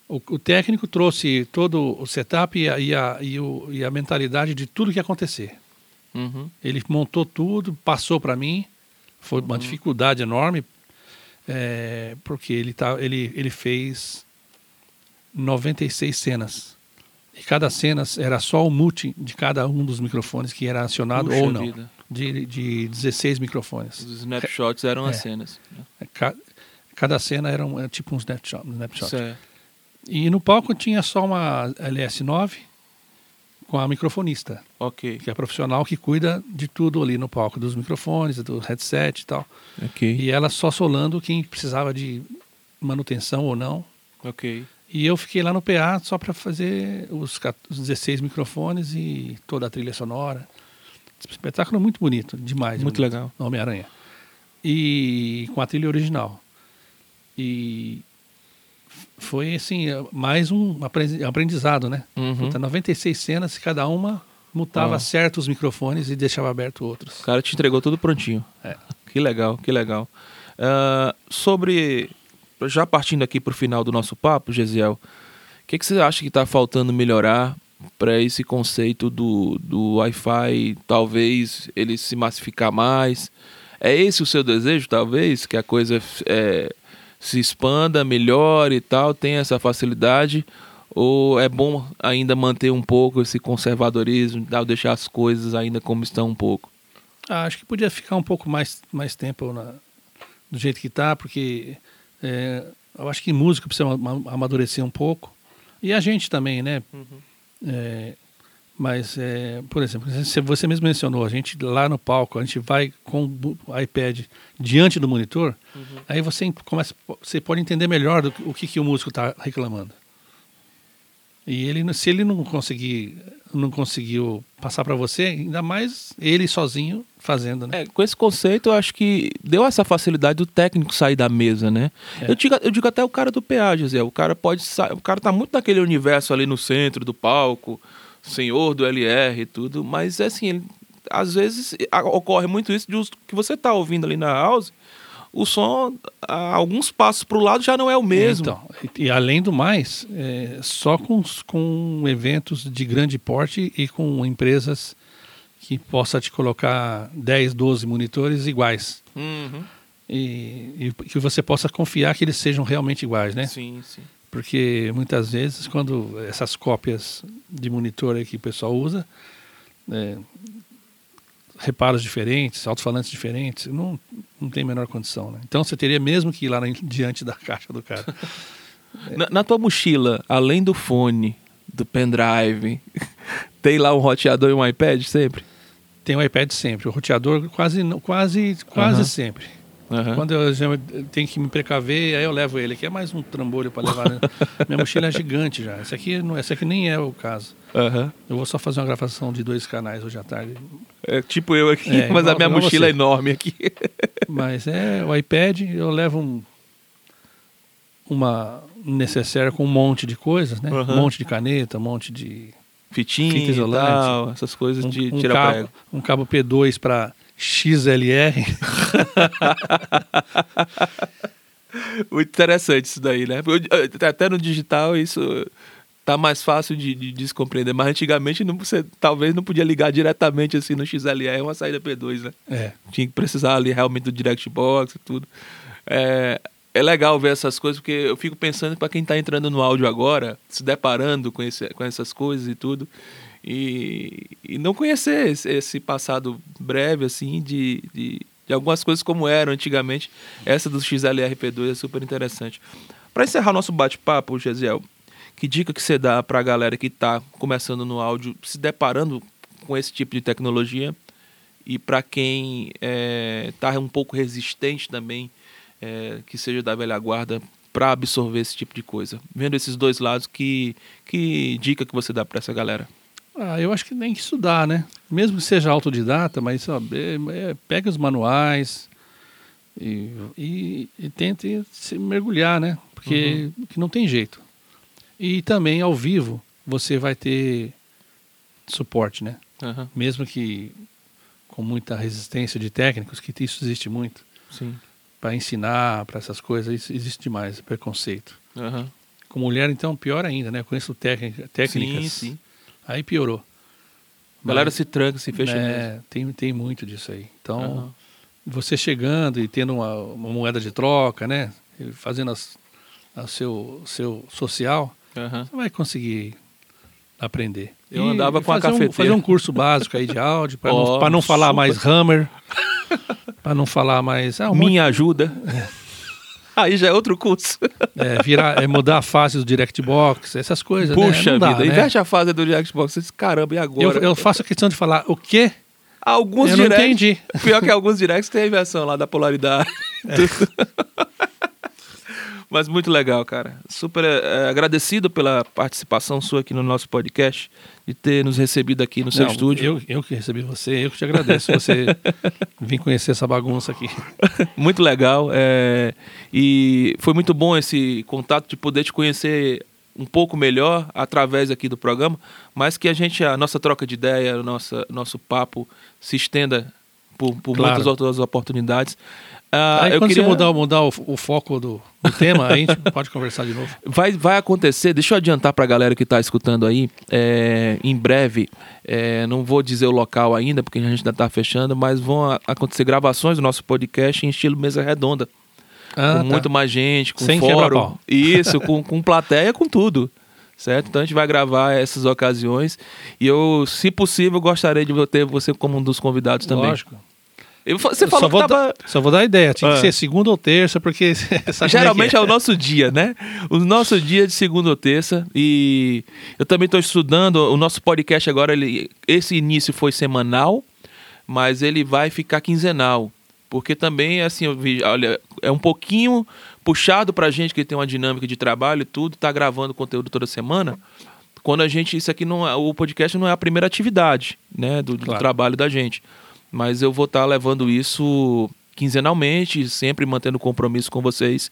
O, o, técnico trouxe todo o setup e a, e, a, e, o, e a mentalidade de tudo que ia acontecer. Uhum. Ele montou tudo, passou para mim. Foi uma uhum. dificuldade enorme, é, porque ele, tá, ele, ele fez 96 cenas. E cada cena era só o mute de cada um dos microfones que era acionado Puxa ou não. Vida de, de 16 microfones. Os snapshots eram é. as cenas. É, cada cena era um, é tipo um snapshot. Um snapshot. Certo. E no palco tinha só uma LS9 com a microfonista. Ok. Que é profissional que cuida de tudo ali no palco, dos microfones, do headset e tal. Ok. E ela só solando quem precisava de manutenção ou não. Ok. E eu fiquei lá no PA só para fazer os 16 microfones e toda a trilha sonora. Espetáculo muito bonito, demais. Muito bonito, legal. Homem-Aranha. E com a trilha original. E foi assim, mais um aprendizado, né? Uhum. 96 cenas, cada uma mutava ah. certos microfones e deixava aberto outros. O cara te entregou tudo prontinho. É. Que legal, que legal. Uh, sobre. Já partindo aqui para o final do nosso papo, Gesiel, o que, que você acha que está faltando melhorar para esse conceito do, do Wi-Fi, talvez ele se massificar mais? É esse o seu desejo, talvez? Que a coisa é, se expanda, melhore e tal, tenha essa facilidade? Ou é bom ainda manter um pouco esse conservadorismo, deixar as coisas ainda como estão um pouco? Ah, acho que podia ficar um pouco mais, mais tempo na, do jeito que está, porque é, eu acho que música precisa amadurecer um pouco. E a gente também, né? Uhum. É, mas, é, por exemplo, você mesmo mencionou, a gente lá no palco, a gente vai com o iPad diante do monitor, uhum. aí você começa, você pode entender melhor do, o que, que o músico está reclamando. E ele, se ele não conseguir, não conseguiu passar para você, ainda mais ele sozinho fazendo, né? É, com esse conceito, eu acho que deu essa facilidade do técnico sair da mesa, né? É. Eu, digo, eu digo até o cara do PA, José. O cara pode sair, o cara tá muito naquele universo ali no centro do palco, senhor do LR e tudo, mas é assim, ele, às vezes ocorre muito isso de que você tá ouvindo ali na house o som, alguns passos para o lado, já não é o mesmo. Então, e, e além do mais, é, só com, com eventos de grande porte e com empresas que possa te colocar 10, 12 monitores iguais. Uhum. E, e, que você possa confiar que eles sejam realmente iguais, né? Sim, sim. Porque muitas vezes, quando essas cópias de monitor que o pessoal usa, é, reparos diferentes, alto-falantes diferentes, não, não tem a menor condição. Né? Então você teria mesmo que ir lá [LAUGHS] diante da caixa do cara. [LAUGHS] na, na, tua mochila, além do fone, do pendrive, [LAUGHS] tem lá um roteador e um iPad sempre? Tem um iPad sempre. O roteador quase, quase, quase uhum. sempre. Uhum. Quando eu, eu, tenho que me precaver, aí eu levo ele. Aqui é mais um trambolho para levar. Né? [LAUGHS] Minha mochila é gigante já. Esse aqui, não, esse aqui nem é o caso. Uhum. Eu vou só fazer uma gravação de dois canais hoje à tarde. É tipo eu aqui, é, mas igual, a minha mochila você. é enorme aqui. [LAUGHS] Mas é o iPad, eu levo um, uma necessaire com um monte de coisas, né? Uhum. Um monte de caneta, um monte de fitinha, fita isolante, tal, essas coisas um, de um tirar cabo, prego. Um cabo P2 para XLR. [LAUGHS] Muito interessante isso daí, né? Até no digital isso tá mais fácil de, de descompreender. Mas antigamente não, você talvez não podia ligar diretamente assim no XLR uma saída P2, né? É. Tinha que precisar ali realmente do DirectBox e tudo. É, é legal ver essas coisas, porque eu fico pensando para quem está entrando no áudio agora, se deparando com, esse, com essas coisas e tudo, e, e não conhecer esse, esse, passado breve, assim, de, de, de, algumas coisas como eram antigamente. Essa do XLR-P2 é super interessante. Para encerrar nosso bate-papo, Gesiel, que dica que você dá para a galera que está começando no áudio, se deparando com esse tipo de tecnologia e para quem está é, um pouco resistente também, é, que seja da velha guarda, para absorver esse tipo de coisa? Vendo esses dois lados, que, que dica que você dá para essa galera? Ah, eu acho que tem que estudar, né? Mesmo que seja autodidata, mas ó, é, é, pega os manuais e, e, e tente se mergulhar, né? Porque uhum. não tem jeito. E também ao vivo você vai ter suporte, né? Uhum. Mesmo que com muita resistência de técnicos, que isso existe muito. Sim. Para ensinar, para essas coisas, isso existe demais, preconceito. Uhum. Com mulher, então, pior ainda, né? Eu conheço técnica, técnicas. Sim, sim. Aí piorou. A galera se tranca, se fecha é, mesmo. Tem, tem muito disso aí. Então, uhum. você chegando e tendo uma, uma moeda de troca, né? Fazendo o seu, seu social, Uhum. Você vai conseguir aprender. Eu e andava com a cafeteira. Um, fazer um curso básico aí de áudio, para [LAUGHS] oh, não, não falar mais Hammer, [LAUGHS] para não falar mais... Ah, um Minha monte... ajuda. [LAUGHS] Aí já é outro curso. É, virar, é mudar a fase do DirectBox, essas coisas. Né? Puxa né? dá, vida, né? inverte a fase do DirectBox. Você diz, caramba, e agora? Eu, eu, faço a questão de falar o quê? Alguns eu directs, não entendi. Pior que alguns directs tem a inversão lá da polaridade. É. [LAUGHS] Mas muito legal, cara. Super é, agradecido pela participação sua aqui no nosso podcast, de ter nos recebido aqui no seu Não, estúdio. Eu, eu que recebi você, eu que te agradeço você [LAUGHS] vir conhecer essa bagunça aqui. [LAUGHS] muito legal. É, e foi muito bom esse contato de poder te conhecer um pouco melhor através aqui do programa, mas que a gente, a nossa troca de ideia, o nosso, nosso papo se estenda por, por claro. muitas outras oportunidades. Uh, Aí quando queria... você mudar, mudar o, o foco do, do tema, a gente [LAUGHS] pode conversar de novo. Vai, vai acontecer, deixa eu adiantar para a galera que está escutando aí, é, em breve, é, não vou dizer o local ainda, porque a gente ainda está fechando, mas vão acontecer gravações do nosso podcast em estilo mesa redonda. Ah, com tá. muito mais gente, com Sem fórum. Isso, com, [LAUGHS] com plateia, com tudo certo? Então a gente vai gravar essas ocasiões e eu, se possível, gostaria de ter você como um dos convidados também. Lógico. Você falou só que tava... Só vou dar ideia, tinha ah. que ser segunda ou terça, porque... [LAUGHS] Geralmente é. é. o nosso dia, né? O nosso dia de segunda ou terça. E eu também estou estudando, o nosso podcast agora, ele, esse início foi semanal, mas ele vai ficar quinzenal. Porque também, assim, eu vi, olha, é um pouquinho puxado pra gente que tem uma dinâmica de trabalho e tudo, tá gravando conteúdo toda semana. Quando a gente, isso aqui não é, o podcast não é a primeira atividade, né, do, claro. do trabalho da gente mas eu vou estar tá levando isso quinzenalmente, sempre mantendo compromisso com vocês.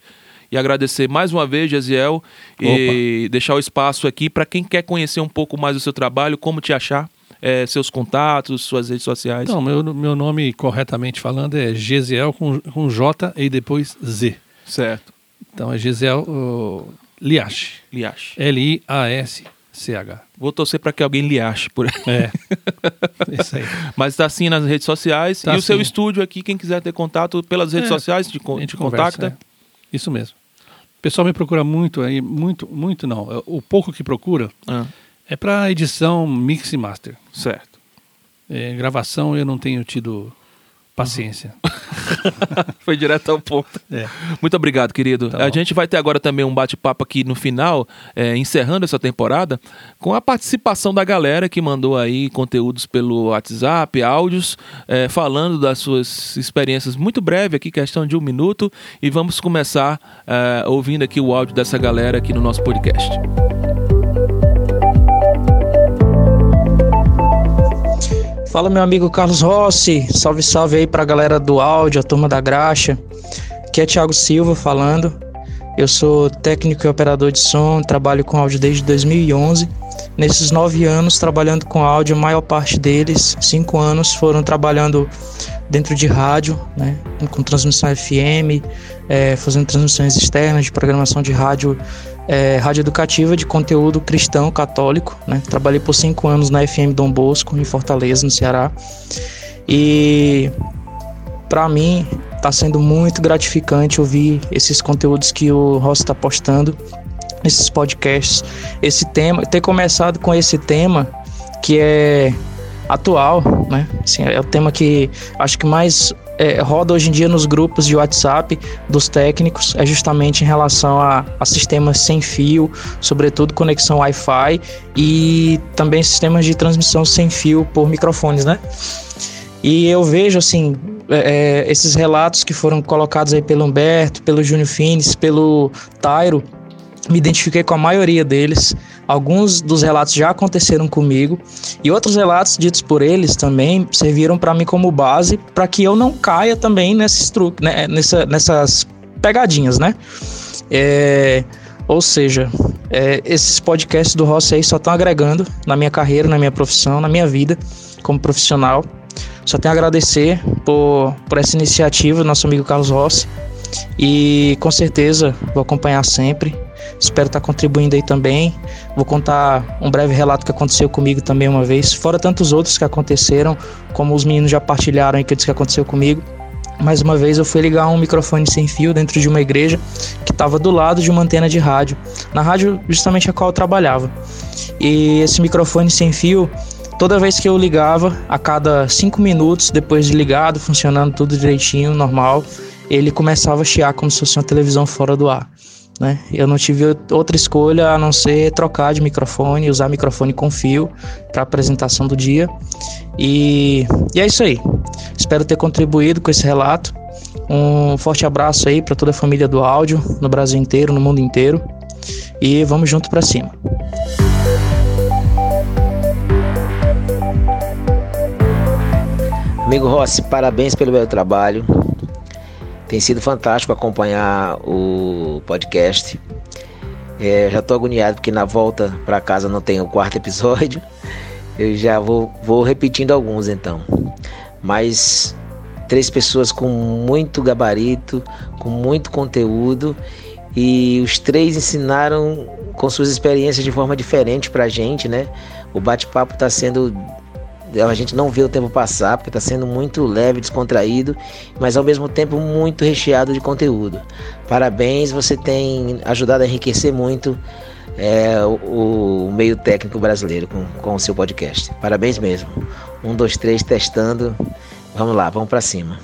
E agradecer mais uma vez, Jaziel, e deixar o espaço aqui para quem quer conhecer um pouco mais do seu trabalho, como te achar, é, seus contatos, suas redes sociais. Não, meu, meu nome, corretamente falando, é Gesiel com, com J e depois Z. Certo. Então é Gesiel uh, Liache. Liache. L-I-A-S. CH. Vou torcer para que alguém lhe ache por aí. É. [LAUGHS] Isso aí. Mas está assim nas redes sociais. Tá e o seu estúdio aqui, quem quiser ter contato pelas redes é, sociais, te, a gente contacta. Conversa, é. Isso mesmo. O pessoal me procura muito aí, muito, muito não. É, o pouco que procura ah. é para edição, mix e master. Certo. É, gravação eu não tenho tido Paciência. [LAUGHS] Foi direto ao ponto. É. Muito obrigado, querido. Tá a gente vai ter agora também um bate-papo aqui no final, é, encerrando essa temporada, com a participação da galera que mandou aí conteúdos pelo WhatsApp, áudios, é, falando das suas experiências muito breve aqui, questão de um minuto, e vamos começar é, ouvindo aqui o áudio dessa galera aqui no nosso podcast. Fala meu amigo Carlos Rossi, salve salve aí pra galera do áudio, a turma da graxa. Aqui é Thiago Silva falando. Eu sou técnico e operador de som, trabalho com áudio desde 2011. Nesses nove anos trabalhando com áudio, a maior parte deles, cinco anos, foram trabalhando dentro de rádio, né, com transmissão FM, é, fazendo transmissões externas de programação de rádio é, rádio educativa de conteúdo cristão católico. Né? Trabalhei por cinco anos na FM Dom Bosco, em Fortaleza, no Ceará. E para mim está sendo muito gratificante ouvir esses conteúdos que o Rossi está postando, esses podcasts, esse tema, ter começado com esse tema que é atual, né? Assim, é o tema que acho que mais é, roda hoje em dia nos grupos de WhatsApp dos técnicos é justamente em relação a, a sistemas sem fio, sobretudo conexão Wi-Fi e também sistemas de transmissão sem fio por microfones, né? E eu vejo assim é, é esses relatos que foram colocados aí pelo Humberto, pelo Júnior Fines, pelo Tairo, me identifiquei com a maioria deles. Alguns dos relatos já aconteceram comigo e outros relatos ditos por eles também serviram para mim como base para que eu não caia também nesses truques, né, nessa, nessas pegadinhas, né? É, ou seja, é, esses podcasts do Rossi aí só estão agregando na minha carreira, na minha profissão, na minha vida como profissional. Só tenho a agradecer por, por essa iniciativa, nosso amigo Carlos Rossi. E com certeza vou acompanhar sempre Espero estar contribuindo aí também. Vou contar um breve relato que aconteceu comigo também uma vez, fora tantos outros que aconteceram, como os meninos já partilharam aí que eu disse que aconteceu comigo. Mais uma vez eu fui ligar um microfone sem fio dentro de uma igreja que estava do lado de uma antena de rádio, na rádio justamente a qual eu trabalhava. E esse microfone sem fio, toda vez que eu ligava, a cada cinco minutos, depois de ligado, funcionando tudo direitinho, normal, ele começava a chiar como se fosse uma televisão fora do ar. Né? Eu não tive outra escolha a não ser trocar de microfone, usar microfone com fio para apresentação do dia. E, e é isso aí. Espero ter contribuído com esse relato. Um forte abraço aí para toda a família do áudio, no Brasil inteiro, no mundo inteiro. E vamos junto para cima. Amigo Rossi, parabéns pelo meu trabalho. Tem sido fantástico acompanhar o podcast. É, já tô agoniado porque na volta para casa não tem o quarto episódio. Eu já vou, vou repetindo alguns então. Mas três pessoas com muito gabarito, com muito conteúdo e os três ensinaram com suas experiências de forma diferente pra gente, né? O bate-papo está sendo a gente não vê o tempo passar, porque está sendo muito leve, descontraído, mas ao mesmo tempo muito recheado de conteúdo. Parabéns, você tem ajudado a enriquecer muito é, o, o, meio técnico brasileiro com, com o seu podcast. Parabéns mesmo. Um, dois, três, testando. Vamos lá, vamos para cima.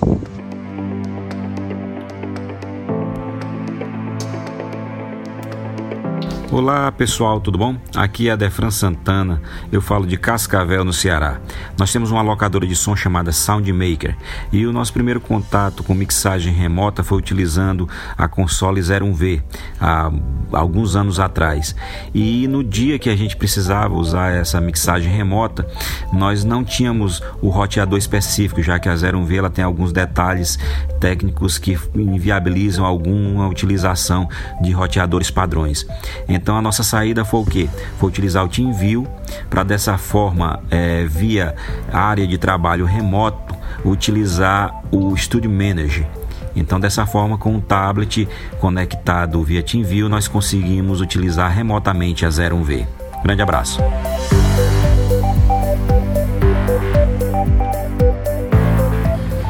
Olá pessoal, tudo bom? Aqui é a Defran Santana, eu falo de Cascavel, no Ceará. Nós temos uma locadora de som chamada Soundmaker e o nosso primeiro contato com mixagem remota foi utilizando a console 01V há alguns anos atrás. E no dia que a gente precisava usar essa mixagem remota, nós não tínhamos o roteador específico, já que a 01V ela tem alguns detalhes técnicos que inviabilizam alguma utilização de roteadores padrões. Então a nossa saída foi o que? Foi utilizar o TeamView para dessa forma, é, via área de trabalho remoto, utilizar o Studio Manager. Então, dessa forma, com o tablet conectado via TeamView, nós conseguimos utilizar remotamente a 01V. Grande abraço.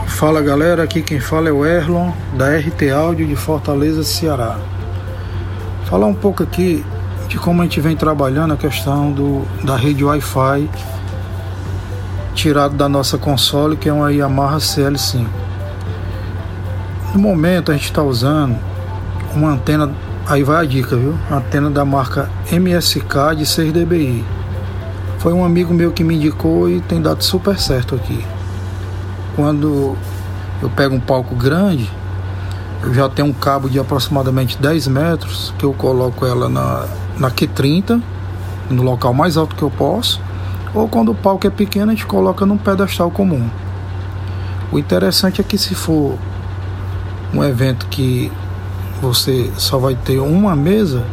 Fala galera, aqui quem fala é o Erlon da RT Áudio de Fortaleza, Ceará. Falar um pouco aqui de como a gente vem trabalhando a questão do, da rede Wi-Fi tirado da nossa console, que é uma Yamaha CL5. No momento a gente está usando uma antena, aí vai a dica, viu? Antena da marca MSK de 6 dBi. Foi um amigo meu que me indicou e tem dado super certo aqui. Quando eu pego um palco grande, eu já tenho um cabo de aproximadamente 10 metros que eu coloco ela na, na Q30, no local mais alto que eu posso, ou quando o palco é pequeno a gente coloca num pedestal comum. O interessante é que se for um evento que você só vai ter uma mesa,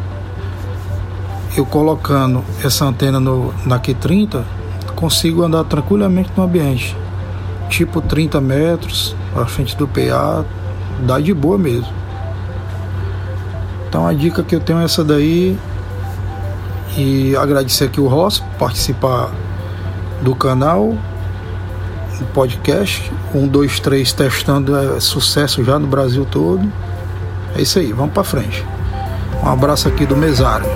eu colocando essa antena no, na Q30, consigo andar tranquilamente no ambiente. Tipo 30 metros à frente do PA, dá de boa mesmo. Então a dica que eu tenho é essa daí. E agradecer aqui o Ross por participar do canal, do podcast. Um, dois, três testando é sucesso já no Brasil todo. É isso aí, vamos para frente. Um abraço aqui do Mesário.